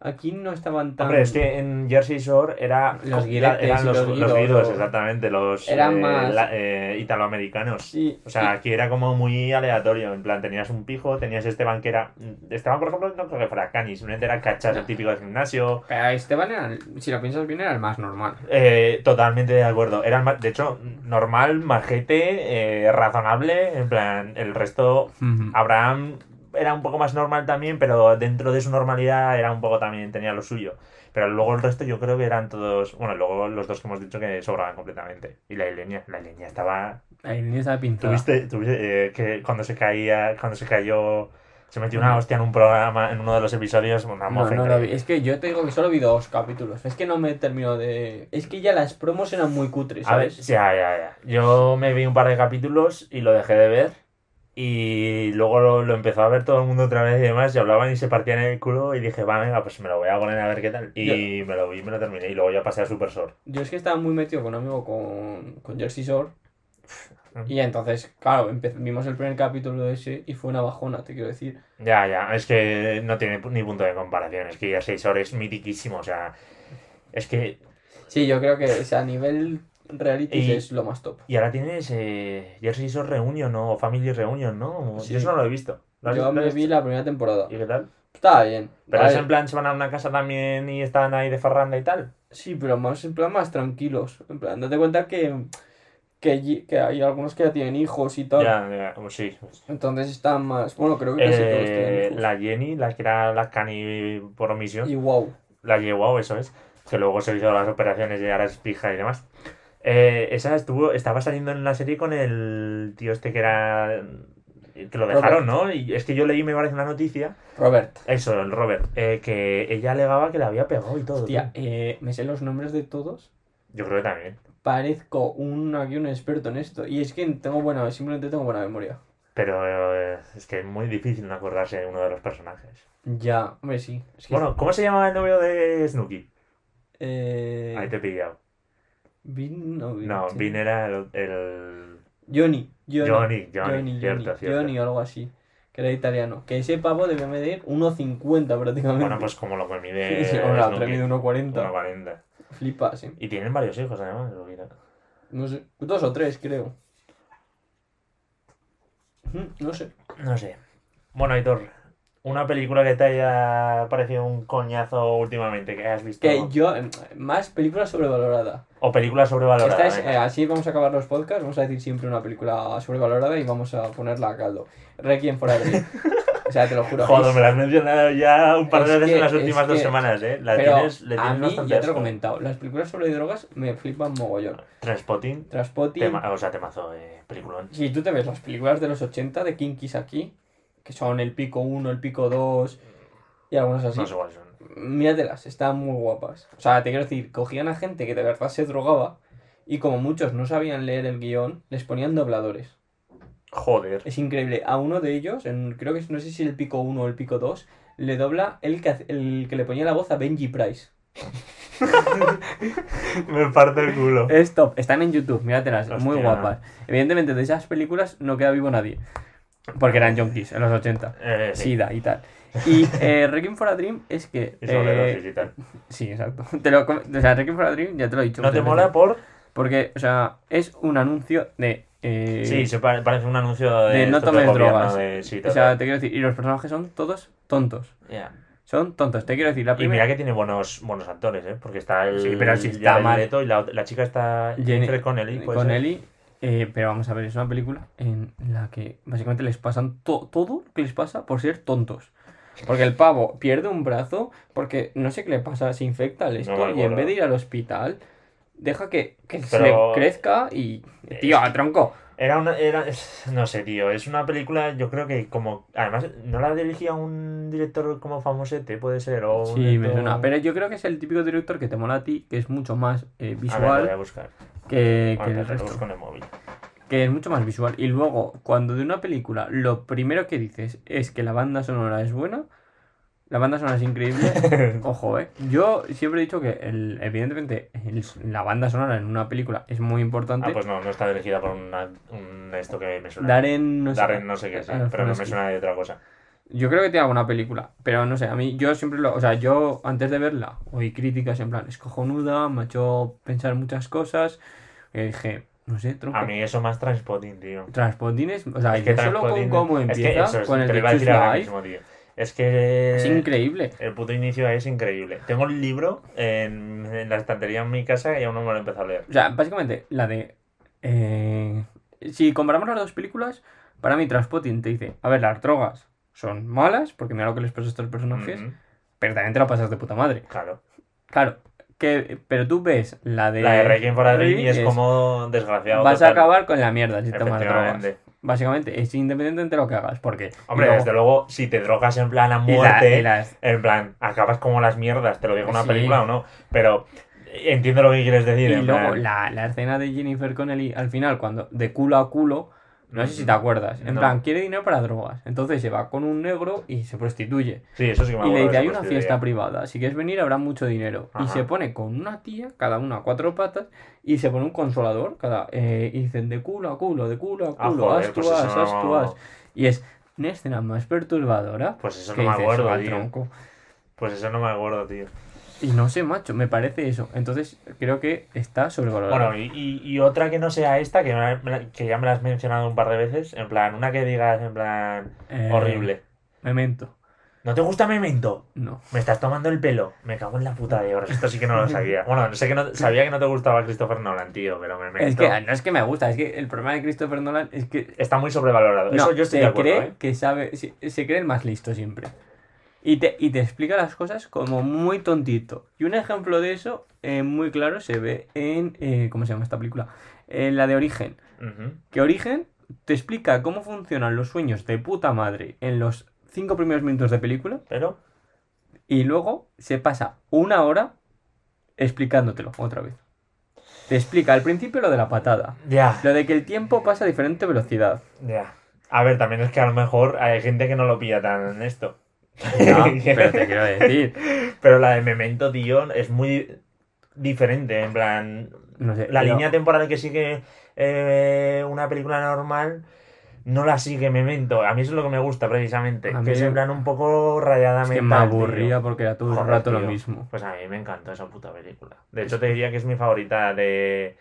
aquí no estaban tan. Hombre, es que en Jersey Shore era, Los guiretes eran los, los los guidos, exactamente, los Eran eh, más- la- eh, italoamericanos. Sí. O sea, aquí era como muy aleatorio, en plan, tenías un pijo, tenías Esteban que era... Esteban, por ejemplo, no creo que fuera Cani, simplemente era cachas, el típico del gimnasio. Pero Esteban era, si lo piensas bien, era el más normal. Eh, totalmente de acuerdo. Era el ma- de hecho, normal, majete, eh, razonable, en plan, el resto... Abraham era un poco más normal también, pero dentro de su normalidad era un poco también, tenía lo suyo. Pero luego el resto yo creo que eran todos, bueno, luego los dos que hemos dicho que sobraban completamente. Y la Ilenia, la Ilenia estaba... Ahí ni estaba pintada. ¿Tuviste, tuviste, eh, que cuando se caía, cuando se cayó, se metió una hostia en un programa, en uno de los episodios, una No, mofa no lo vi. increíble. Es que yo te digo que solo vi dos capítulos. Es que no me termino de. Es que ya las promos eran muy cutres, A ver, ¿sabes? ya, ya, ya. Yo me vi un par de capítulos y lo dejé de ver. Y luego lo, lo empezó a ver todo el mundo otra vez y demás. Y hablaban y se partían el culo. Y dije, va, venga, pues me lo voy a poner a ver qué tal. Y me lo vi y me lo terminé. Y luego ya pasé a Super Sword. Yo es que estaba muy metido con un amigo con, con Jersey Shore. Y entonces, claro, vimos el primer capítulo de ese y fue una bajona, te quiero decir. Ya, ya. Es que no tiene ni punto de comparación. Es que Jersey Shore es mitiquísimo. O sea, es que. Sí, yo creo que o sea, a nivel reality Y- es lo más top. Y ahora tienes eh, Jersey Shore Reunion, ¿no? O Family Reunion, ¿no? Sí. Yo eso no lo he visto. ¿Lo has- Yo me vi la primera temporada. ¿Y qué tal? Estaba bien. Pero es en plan, se van a una casa también y están ahí de farranda y tal. Sí, pero más en plan más tranquilos. En plan, date cuenta que, que, hay algunos que ya tienen hijos y tal. Ya, ya, pues sí. Entonces están más. Bueno, creo que casi todos tienen Eh, hijos. la Jenny, la que era la Cani por omisión, Y wow. La Yewao, eso es. Que luego se hizo las operaciones y ahora es pija y demás. Eh, esa estuvo, estaba saliendo en la serie con el tío este que era. Que lo dejaron, ¿no? Y es que yo leí, me parece una noticia. Robert. Eso, el Robert. eh, que ella alegaba que le había pegado y todo. Tío. eh, me sé los nombres de todos. Yo creo que también. Parezco un, aquí un experto en esto. Y es que tengo buena, simplemente tengo buena memoria. Pero eh, es que es muy difícil no acordarse de uno de los personajes. Ya, hombre, sí. Es que, Bueno, ¿cómo se llamaba el novio de Snooki? eh, Ahí te he pillado. Vin, no, Vin, No, sí. Vin era el, el- Johnny. Johnny. Johnny, Johnny, cierto, Johnny, cierto. Johnny o algo así. Que era italiano. Que ese pavo debía medir 1,50 prácticamente. Bueno, pues como lo que mide <laughs> Sí, otra Snooki, mide 1,40. 1,40. Flipas, sí. Y tienen varios hijos, además. lo mira. No sé. Dos o tres, creo. No sé. No sé. Bueno, Aitor, una película que te haya parecido un coñazo últimamente, que hayas visto. Que yo, eh, más película sobrevalorada. O película sobrevalorada. Esta es, venga. eh, así vamos a acabar los podcasts. Vamos a decir siempre una película sobrevalorada y vamos a ponerla a caldo. Requiem for Dream. o sea, te lo juro. Joder, me la has mencionado ya un par de Es veces en las últimas dos semanas, ¿eh? La Pero tienes, le a tienes mí, bastante ya te lo he comentado, las películas sobre drogas me flipan mogollón. Transpotting, Transpotting. tema, o sea, temazo, eh, peliculón. Si tú te ves las películas de los 80 de Kinkis aquí, que son el pico 1, el pico 2 y algunas así, No sé cuáles son. míratelas, están muy guapas. O sea, te quiero decir, cogían a gente que de verdad se drogaba y como muchos no sabían leer el guion, les ponían dobladores. Joder. Es increíble. A uno de ellos, en, creo que no sé si el pico 1 o el pico 2, le dobla el que, el que le ponía la voz a Benji Price. <laughs> me parte el culo. Es top, están en YouTube, míratelas, muy guapas. Evidentemente de esas películas no queda vivo nadie. Porque eran junkies en los 80. Eh, sí. SIDA y tal. Y eh, Requiem for a Dream es que. <laughs> Y sobredosis eh, y tal. sí, exacto. <laughs> Te lo, o sea, Requiem for a Dream ya te lo he dicho. ¿No te mola veces. por...? Porque, o sea, es un anuncio de. eh, Sí, se pare- parece un anuncio de... de no tomes drogas. de- sí, O sea, te quiero decir, y los personajes son todos tontos. Ya. Son tontos, te quiero decir. La Y primera. mira que tiene buenos, buenos actores, ¿eh? Porque está el... Sí, pero sí Jared está mal. Leto y la, la chica está... Jennifer Connelly, puede con ser. Ellie. Eh, pero vamos a ver, es una película en la que básicamente les pasan to- todo lo que les pasa por ser tontos. Porque el pavo pierde un brazo porque no sé qué le pasa, se infecta al esto y en vez de ir al hospital deja que, que se le crezca y... Tío, a tronco. Era una... Era, es- no sé, tío. Es una película, yo creo que como... Además, ¿no la dirigía un director como famosete, puede ser? O un Sí, me director- suena. Pero yo creo que es el típico director que te mola a ti, que es mucho más eh, A ver, lo voy visual a buscar. Que, el resto. en el móvil. Que es mucho más visual. Y luego, cuando de una película lo primero que dices es que la banda sonora es buena, la banda sonora es increíble. <laughs> Ojo, eh. Yo siempre he dicho que, el, evidentemente, el- la banda sonora en una película es muy importante. Ah, pues no, no está dirigida por una, un esto que me suena. Darren, no sé. Darren no sé qué, sí, Ah, pero no me suena de otra cosa. Yo creo que tiene alguna película, pero no sé, a mí yo siempre lo, o sea, yo antes de verla oí críticas en plan, es cojonuda, me ha hecho pensar muchas cosas, y dije, no sé, tronco. A mí eso más Transpotting, tío. Transpotting es, o sea, Es que solo con cómo es que empieza, eso con el de Life, mismo, tío. Es que es increíble. el puto inicio es increíble. Tengo el libro en, en la estantería en mi casa y aún no me lo he empezado a leer. O sea, básicamente, la de... eh, si comparamos las dos películas, para mí Transpotting te dice, a ver, las drogas son malas, porque mira lo que les pasa a estos personajes, pero también te lo pasas de puta madre. Claro. Claro, que, pero tú ves la de... La de Requiem for a Dream y es es- como desgraciado. Vas a acabar con la mierda si tomas drogas. Básicamente, es independiente de lo que hagas, porque... Hombre, luego- desde luego, si te drogas en plan a y la- muerte, y las- en plan, acabas como las mierdas, te lo digo en una Sí. película o no, pero entiendo lo que quieres decir. Y en luego la, la escena de Jennifer Connelly al final, cuando de culo a culo, no sé si te acuerdas. En No. plan, quiere dinero para drogas. Entonces se va con un negro y se prostituye. Sí, eso sí que me Y le dice, hay una fiesta privada, si quieres venir habrá mucho dinero. Y se pone con una tía, cada una a cuatro patas, y se pone un consolador, cada, eh, y dicen de culo a culo, de culo a Ah, culo, joder, haz tú, haz, no- haz. Y es una escena más perturbadora. Pues eso no me acuerdo, "Va, tío. tronco". Pues eso no me acuerdo, tío. Y no sé, macho, me parece eso. Entonces creo que está sobrevalorado. Bueno, y, y, y otra que no sea esta, que, que ya me la has mencionado un par de veces, en plan, una que digas, en plan, Eh, horrible. Memento. ¿No te gusta Memento? No. Me estás tomando el pelo. Me cago en la puta de horas. Esto sí que no lo <laughs> sabía. Bueno, sé que no, sabía que no te gustaba Christopher Nolan, tío, pero Memento Es que no es que me gusta, es que el problema de Christopher Nolan es que está muy sobrevalorado. no, Eso yo estoy se de acuerdo, cree ¿eh? que sabe, se, se cree el más listo siempre. Y te, y te explica las cosas como muy tontito. Y un ejemplo de eso eh, muy claro se ve en... eh, ¿Cómo se llama esta película? En la de Origen. Que Origen te explica cómo funcionan los sueños de puta madre en los cinco primeros minutos de película Pero, y luego se pasa una hora explicándotelo otra vez. Te explica al principio lo de la patada, ya, lo de que el tiempo pasa a diferente velocidad. ya. A ver, también es que a lo mejor hay gente que no lo pilla tan en esto. No, <laughs> pero te quiero decir, Pero la de Memento, tío, es muy diferente. En plan, no sé, la pero- línea temporal que sigue eh, una película normal no la sigue Memento. A mí eso es lo que me gusta precisamente. A Que es en plan un poco rayada es que me tío. aburría porque era todo el Joder, rato lo mismo. Pues a mí me encantó esa puta película. De hecho, te diría que es mi favorita de,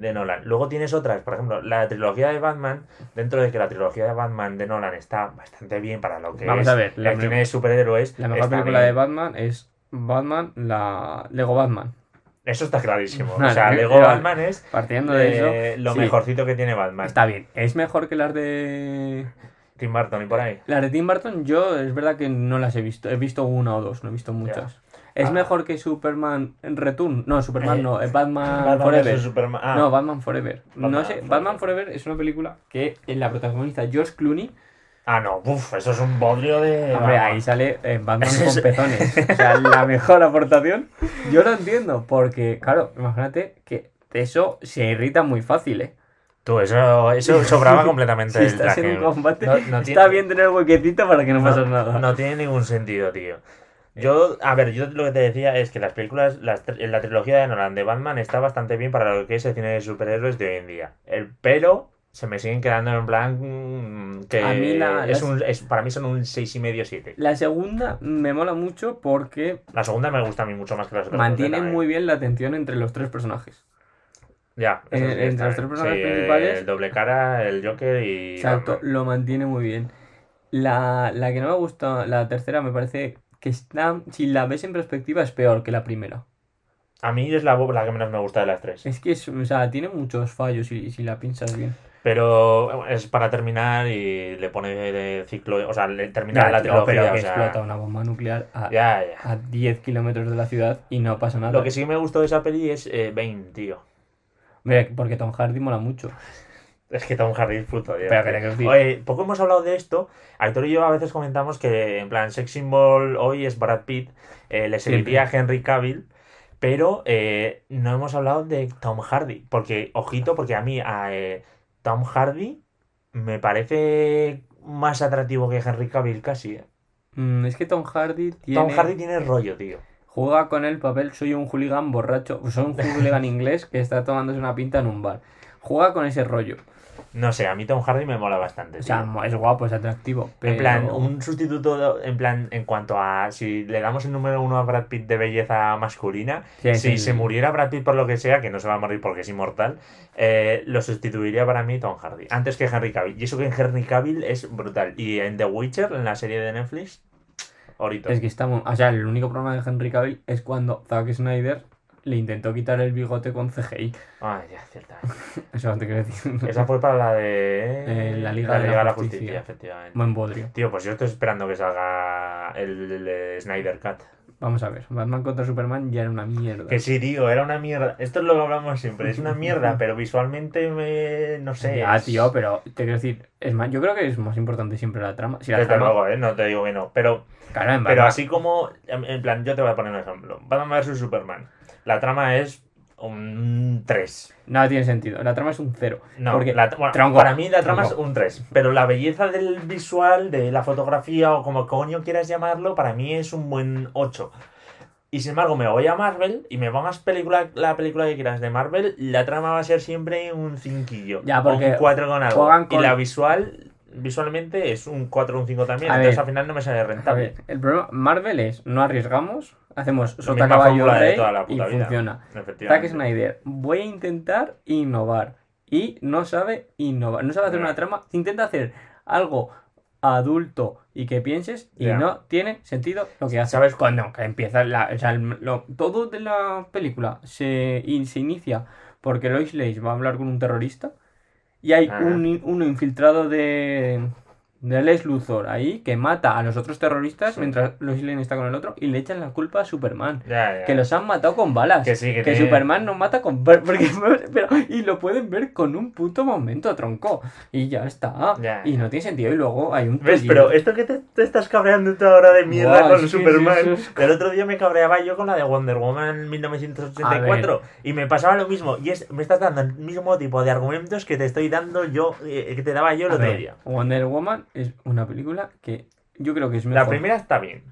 de Nolan. Luego tienes otras, por ejemplo, la trilogía de Batman. Dentro de que la trilogía de Batman de Nolan está bastante bien para lo que Vamos es a ver, la de superhéroes. La mejor película bien. de Batman es Batman, la Lego Batman. Eso está clarísimo. o sea, Lego vale. Batman es Partiendo de eh, eso, lo sí, mejorcito que tiene Batman. Está bien. Es mejor que las de Tim Burton y por ahí. Las de Tim Burton, yo es verdad que no las he visto. He visto una o dos, no he visto muchas. ¿Es Ah. mejor que Superman en Return? No, Superman Eh, no, es Batman, Batman Forever. Superman. Ah, No, Batman Forever. no sé, Forever. Batman Forever es una película que en la protagonista George Clooney, ah, no, uf, eso es un bodrio de. hombre, ahí sale eh, Batman con es- pezones. O sea, <laughs> la mejor aportación. Yo lo entiendo, porque, claro, imagínate que eso se irrita muy fácil, ¿eh? Tú, eso, eso sobraba <laughs> completamente Si el estás traje. en un combate, No- no está tiene- bien tener huequecito para que no, pase nada. No tiene ningún sentido, tío. Yo, a ver, yo lo que te decía es que las películas, las, la trilogía de Nolan de Batman está bastante bien para lo que es el cine de superhéroes de hoy en día. El, pero se me siguen quedando en plan mm, que A mí la- es un, es, para mí son un 6,5 7. La segunda me mola mucho porque La segunda me gusta a mí mucho más que las otras. mantiene muy bien la tensión entre los tres personajes. Ya, Eh, sí entre los tres personajes Sí, principales- El doble cara, el Joker y. Exacto, Batman. lo mantiene muy bien. La, la que no me gusta, la tercera, me parece que está, si la ves en perspectiva, es peor que la primera. A mí es la, la que menos me gusta de las tres. Es que es, o sea, tiene muchos fallos si, si la piensas bien. Pero es para terminar y le pone de ciclo. O sea, le termina Ya, la trilogía. pero o que sea, explota una bomba nuclear a, Ya, ya. a 10 kilómetros de la ciudad y no pasa nada. Lo que sí me gustó de esa peli es eh, Bane, tío. Hombre, porque Tom Hardy mola mucho. Es que Tom Hardy. Pero que Oye, poco hemos hablado de esto. Aitor y yo a veces comentamos que, en plan, sex symbol hoy es Brad Pitt. eh, le seguiría a Henry Cavill. Pero eh, no hemos hablado de Tom Hardy. Porque, ojito, porque a mí a eh, Tom Hardy me parece más atractivo que Henry Cavill casi. eh. Mm, es que Tom Hardy tiene... Tom Hardy tiene rollo, tío. Juega con el papel, soy un hooligan borracho, soy un hooligan inglés que está tomándose una pinta en un bar. Juega con ese rollo. No sé, a mí Tom Hardy me mola bastante. O sea, tío. es guapo, es atractivo. En plan, un sustituto, en plan, en cuanto a si le damos el número uno a Brad Pitt de belleza masculina, Sí, si sí. se muriera Brad Pitt por lo que sea, que no se va a morir porque es inmortal, eh, lo sustituiría para mí Tom Hardy, antes que Henry Cavill. Y eso que en Henry Cavill es brutal. Y en The Witcher, en la serie de Netflix, ahorita. Es que está muy- O sea, el único problema de Henry Cavill es cuando Zack Snyder le intentó quitar el bigote con CGI. Ay, ya, cierta. <laughs> Eso te quiero decir. Esa fue para la de... Eh, la Liga de la Justicia. efectivamente. Buen bodrio. Tío, pues yo estoy esperando que salga el, el- el Snyder Cut. Vamos a ver. Batman contra Superman ya era una mierda. Que sí, tío, era una mierda. Esto es lo que hablamos siempre, es una mierda, <laughs> pero visualmente me... no sé. Es- tío, pero te quiero decir, es más, yo creo que es más importante siempre la trama. Si la Desde trama, luego, ¿eh? No te digo que no. Pero, pero así como, en en plan, yo te voy a poner un ejemplo. Batman vs Superman. La trama es un 3. Nada tiene sentido. La trama es un cero. No, porque la- bueno, para mí la trama tronco. es un 3. Pero la belleza del visual, de la fotografía o como coño quieras llamarlo, para mí es un buen 8. Y sin embargo, me voy a Marvel y me pongas película, la película que quieras de Marvel, la trama va a ser siempre un cinquillo. Ya, o porque un 4 con algo. Y la visual, visualmente es un 4 o un 5 también. A entonces ver. al final no me sale rentable. ver, el problema Marvel es no arriesgamos, hacemos sota caballo rey toda la y vida. funciona. Zack. Snyder, voy a intentar innovar y no sabe innovar, no sabe hacer una trama, intenta hacer algo adulto y que pienses y no tiene sentido lo que hace. ¿Sabes cuando que empieza la, o sea, el- lo- todo de la película se, in- se inicia porque Lois Lane va a hablar con un terrorista y hay Ah. un, uno infiltrado de de Les Luthor ahí que mata a los otros terroristas Sí. mientras Lois Lane está con el otro y le echan la culpa a Superman. Ya, ya. Que los han matado con balas. Que sí, que que Superman no mata con. <laughs> Porque, pero, y lo pueden ver con un puto momento, tronco. Y ya está. Ya, y no tiene sentido. Y luego hay un ¿Ves? Pero esto que te, te estás cabreando tú ahora de mierda con Superman. El otro día me cabreaba yo con la de Wonder Woman 1984 y me pasaba lo mismo. Y es, me estás dando el mismo tipo de argumentos que te estoy dando yo, eh, que te daba yo el A otro ver, día. Wonder Woman es una película que yo creo que es La mejor. primera está bien.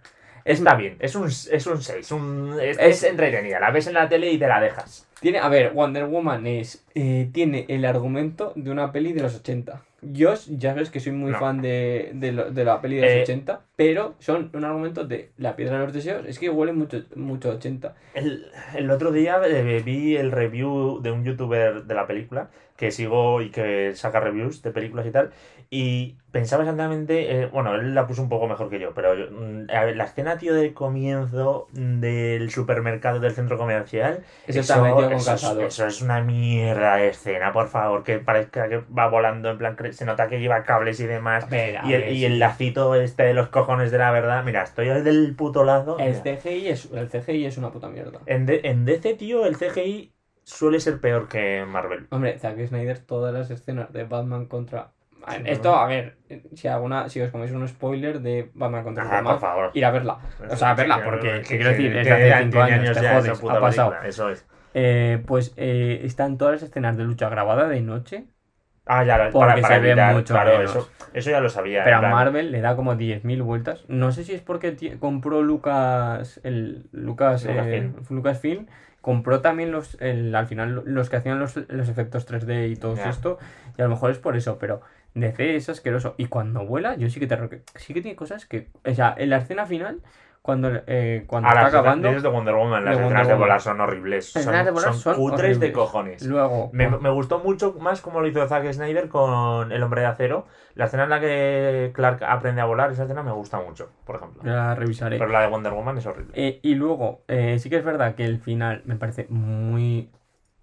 Está bien, es un 6, es, un seis, un- es, Es- es entretenida. La ves en la tele y te la dejas. Tiene, a ver, Wonder Woman es eh, tiene el argumento de una peli de los 80. Yo ya sabes que soy muy No. fan de, de, lo- de la peli de los Eh, 80, pero son un argumento de La Piedra de los Deseos. Es que huele mucho, mucho a 80. El, el otro día eh, vi el review de un youtuber de la película que sigo y que saca reviews de películas y tal. Y pensaba exactamente, eh, bueno, él la puso un poco mejor que yo, pero mm, a ver, la escena, tío, del comienzo del supermercado del centro comercial. Eso con eso es- eso es una mierda de escena, por favor, que parezca que va volando, en plan, se nota que lleva cables y demás. Ver, Y el, ver, y sí. el lacito este de los cojones de la verdad. Mira, estoy del puto lazo. El mira. CGI, es, el CGI es una puta mierda. En, D- en DC, tío, el CGI suele ser peor que Marvel. Hombre, Zack Snyder, todas las escenas de Batman contra. Sí, Esto, a ver, si alguna, si os coméis un spoiler de Batman contra Ah, por favor. ir a verla. O sea, verla, porque Que- quiero decir, que- es que de hace tiene 5 años, te ya jodes, ha pasado. película, Eso es. Eh, pues eh, están todas las escenas de lucha grabada de noche, Ah, ya, Porque para, para se ve evitar, mucho claro, menos. eso, eso ya lo sabía. pero a Marvel le da como 10.000 vueltas. No sé si es porque compró Lucas, el Lucas, Lucasfilm. eh, Lucasfilm, compró también los, el- al final los que hacían los, los efectos 3D y todo esto, y a lo mejor es por eso, pero DC es asqueroso. Y cuando vuela, yo sí que te sí que tiene cosas que, o sea, en la escena final, cuando, eh, cuando está las acabando, escenas de Wonder Woman, las de escenas Wonder de volar son horribles. Las Son, escenas de volar son son cutres de horribles. cojones. luego, Me, me gustó mucho más como lo hizo Zack Snyder con El Hombre de Acero. La escena en la que Clark aprende a volar, esa escena me gusta mucho, por ejemplo. la revisaré. Pero la de Wonder Woman es horrible. Eh, y luego, eh, sí que es verdad que el final me parece muy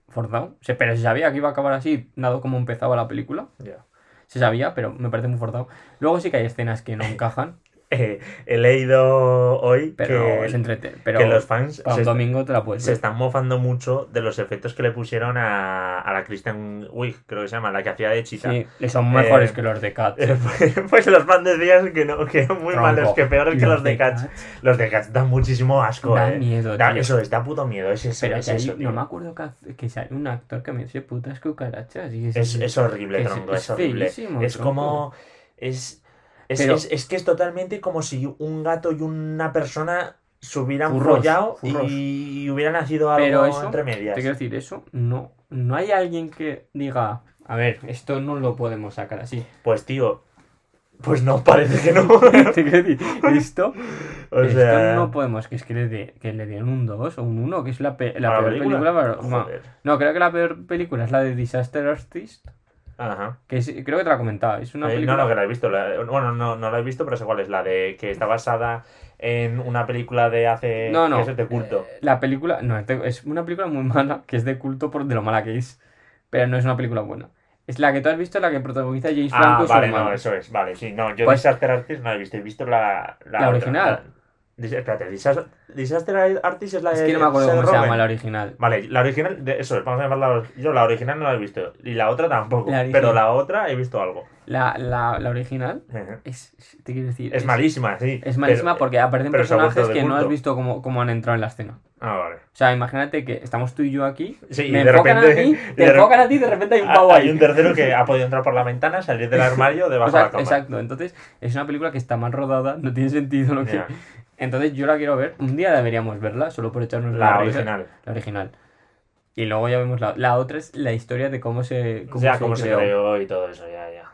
forzado. Se- pero se sabía que iba a acabar así, dado como empezaba la película. Ya. Se sabía, pero me parece muy forzado. Luego sí que hay escenas que no <laughs> encajan, Eh, <laughs> he leído hoy pero que, es entrete. Pero que los fans para se, domingo te la puedes se están mofando mucho de los efectos que le pusieron a, a la Kristen Wiig, creo que se llama, la que hacía de Chita. Sí, son mejores Eh, que los de <laughs> Cats. Eh, pues los fans decían que no, que muy Tronco. malos, que peores que los de Cats. Cats Los de Cats dan muchísimo asco, Da eh. miedo, Da- tío. eso es, da puto miedo. Es eso, Pero es que hay- eso, tío. no me acuerdo que, que sale un actor que me dice putas cucarachas. Y es, Es, es horrible, tronco, es horrible. es como. Es, es, Pero- es, es que es totalmente como si un gato y una persona se hubieran Furros, follado furros. y hubiera nacido algo Pero eso, entre Te medias. quiero decir, eso no, no hay alguien que diga, a ver, esto no lo podemos sacar así. Pues tío, pues no, parece que no. <laughs> Te decir, esto, o esto sea, no podemos, que es que le, de- que le dieron un 2 o un 1, que es la, pe- la ¿a peor película. Joder. no, creo que la peor película es la de Disaster Artist, Ajá. que es- creo que te la comentaba, es una Eh, película... No, no, que la he visto. la- bueno, no, no la he visto, pero sé cuál es. La de que está basada en una película de hace. No, no. que es de culto. eh, La película, no, es de- una película muy <laughs> mala, que es de culto por de lo mala que es, pero no es una película buena. Es la que tú has visto, la que protagoniza James Franco Ah, y su vale, no, eso es. Vale, sí, no. Yo Pues- Disaster Artist no la he visto. He visto la. La otra, original. Espérate, Disas- Disaster Artist es la Es de. que no me acuerdo Seth cómo se llama la original. Vale, la original, de eso, vamos a llamarla. Yo la original no la he visto. Y la otra tampoco. La pero la otra he visto algo. La, la, la original es, te quiero decir, Es malísima, sí. Es malísima pero- porque aparecen personajes que no has visto cómo, cómo han entrado en la escena. Ah, vale. O sea, imagínate que estamos tú y yo aquí, Sí, y me de enfocan repente- a mí, y te de enfocan a ti y de repente hay un Ah, pavo Hay ahí. un tercero que ha podido entrar por la ventana, salir del <laughs> armario debajo O sea, de la cama. exacto, entonces es una película que está mal rodada, no tiene sentido lo que... Entonces yo la quiero ver, un día deberíamos verla, solo por echarnos La risa. original. La original. Y luego ya vemos la, la otra es la historia de cómo se cómo ya, se cómo se creó. creó y todo eso, ya, ya.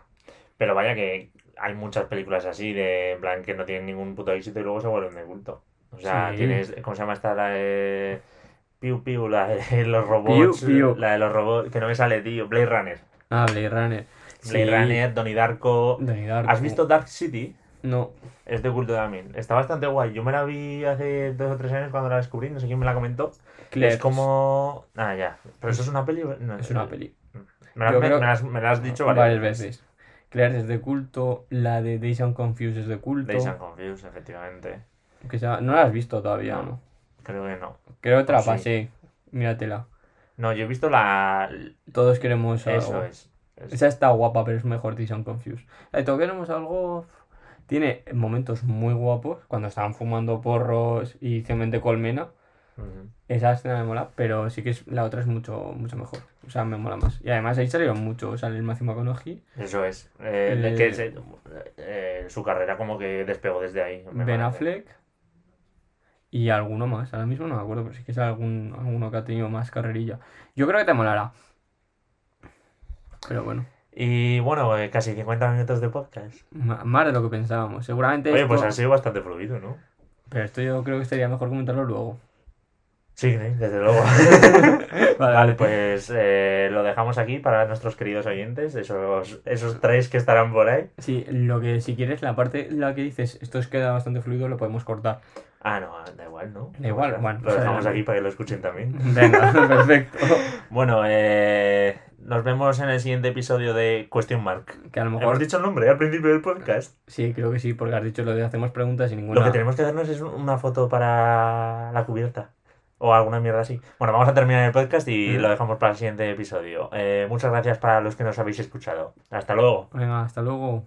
Pero vaya que hay muchas películas así, de en plan que no tienen ningún puto éxito y luego se vuelven de culto. O sea, Sí. tienes, ¿cómo se llama esta? La de... Piu Piu, la de <laughs> los robots. Piu, Piu. La de los robots, que no me sale, tío. Blade Runner. Ah, Blade Runner. Blade Sí. Runner, Donnie Darko. Donnie Darko. ¿Has visto Dark City? No. Es de culto también. Está bastante guay. Yo me la vi hace dos o tres años cuando la descubrí, no sé quién me la comentó. Clerks. Es como... Ah, ya. ¿Pero eso es una peli? No, Es una peli. Me la, Yo me- creo- me la has, me la has dicho varias, varias, veces. Claire es de culto, la de Days and Confused es de culto. Days and Confused, efectivamente. Que sea- no la has visto todavía, No. ¿no? Creo que no. Creo que te la Sí. pasé. Míratela. No, yo he visto la. Todos queremos algo. Eso es. es- Esa está guapa, pero es mejor and Confused. La Todos queremos algo. Tiene momentos muy guapos. Cuando estaban fumando porros y cement de colmena. Esa escena me mola, pero sí que es, la otra es mucho, mucho mejor. O sea, me mola más. Y además ahí salieron mucho. Sale el Matthew McConaughey, Eso es. Eh, El- que se- eh, su carrera como que despegó desde ahí. me Ben parece. Y alguno más. Ahora mismo no me acuerdo, pero sí que es algún, alguno que ha tenido más carrerilla. Yo creo que te molará. Pero bueno, Y bueno, eh, casi 50 minutos de podcast. más de lo que pensábamos. Seguramente Oye, esto- pues ha sido bastante fluido, ¿no? Pero esto yo creo que sería mejor comentarlo luego. Sí, sí, desde luego. <laughs> <laughs> Vale, Vale, pues eh, lo dejamos aquí para nuestros queridos oyentes, esos, esos tres que estarán por ahí. Sí, lo que si quieres, la parte la que dices esto os queda bastante fluido, lo podemos cortar. Ah, no, da igual, ¿no? Da igual, O sea, bueno, Lo pues dejamos adelante. aquí para que lo escuchen también. <laughs> Venga, <laughs> perfecto. Bueno, eh, nos vemos en el siguiente episodio de Question Mark. Que a lo Hemos dicho el nombre al principio del podcast. Sí, creo que sí, porque has dicho lo de hacemos preguntas y ninguna. Lo que tenemos que darnos es una foto para la cubierta. O alguna mierda así. Bueno, vamos a terminar el podcast y Mm. lo dejamos para el siguiente episodio. Eh, muchas gracias para los que nos habéis escuchado. Hasta luego. Venga, hasta luego.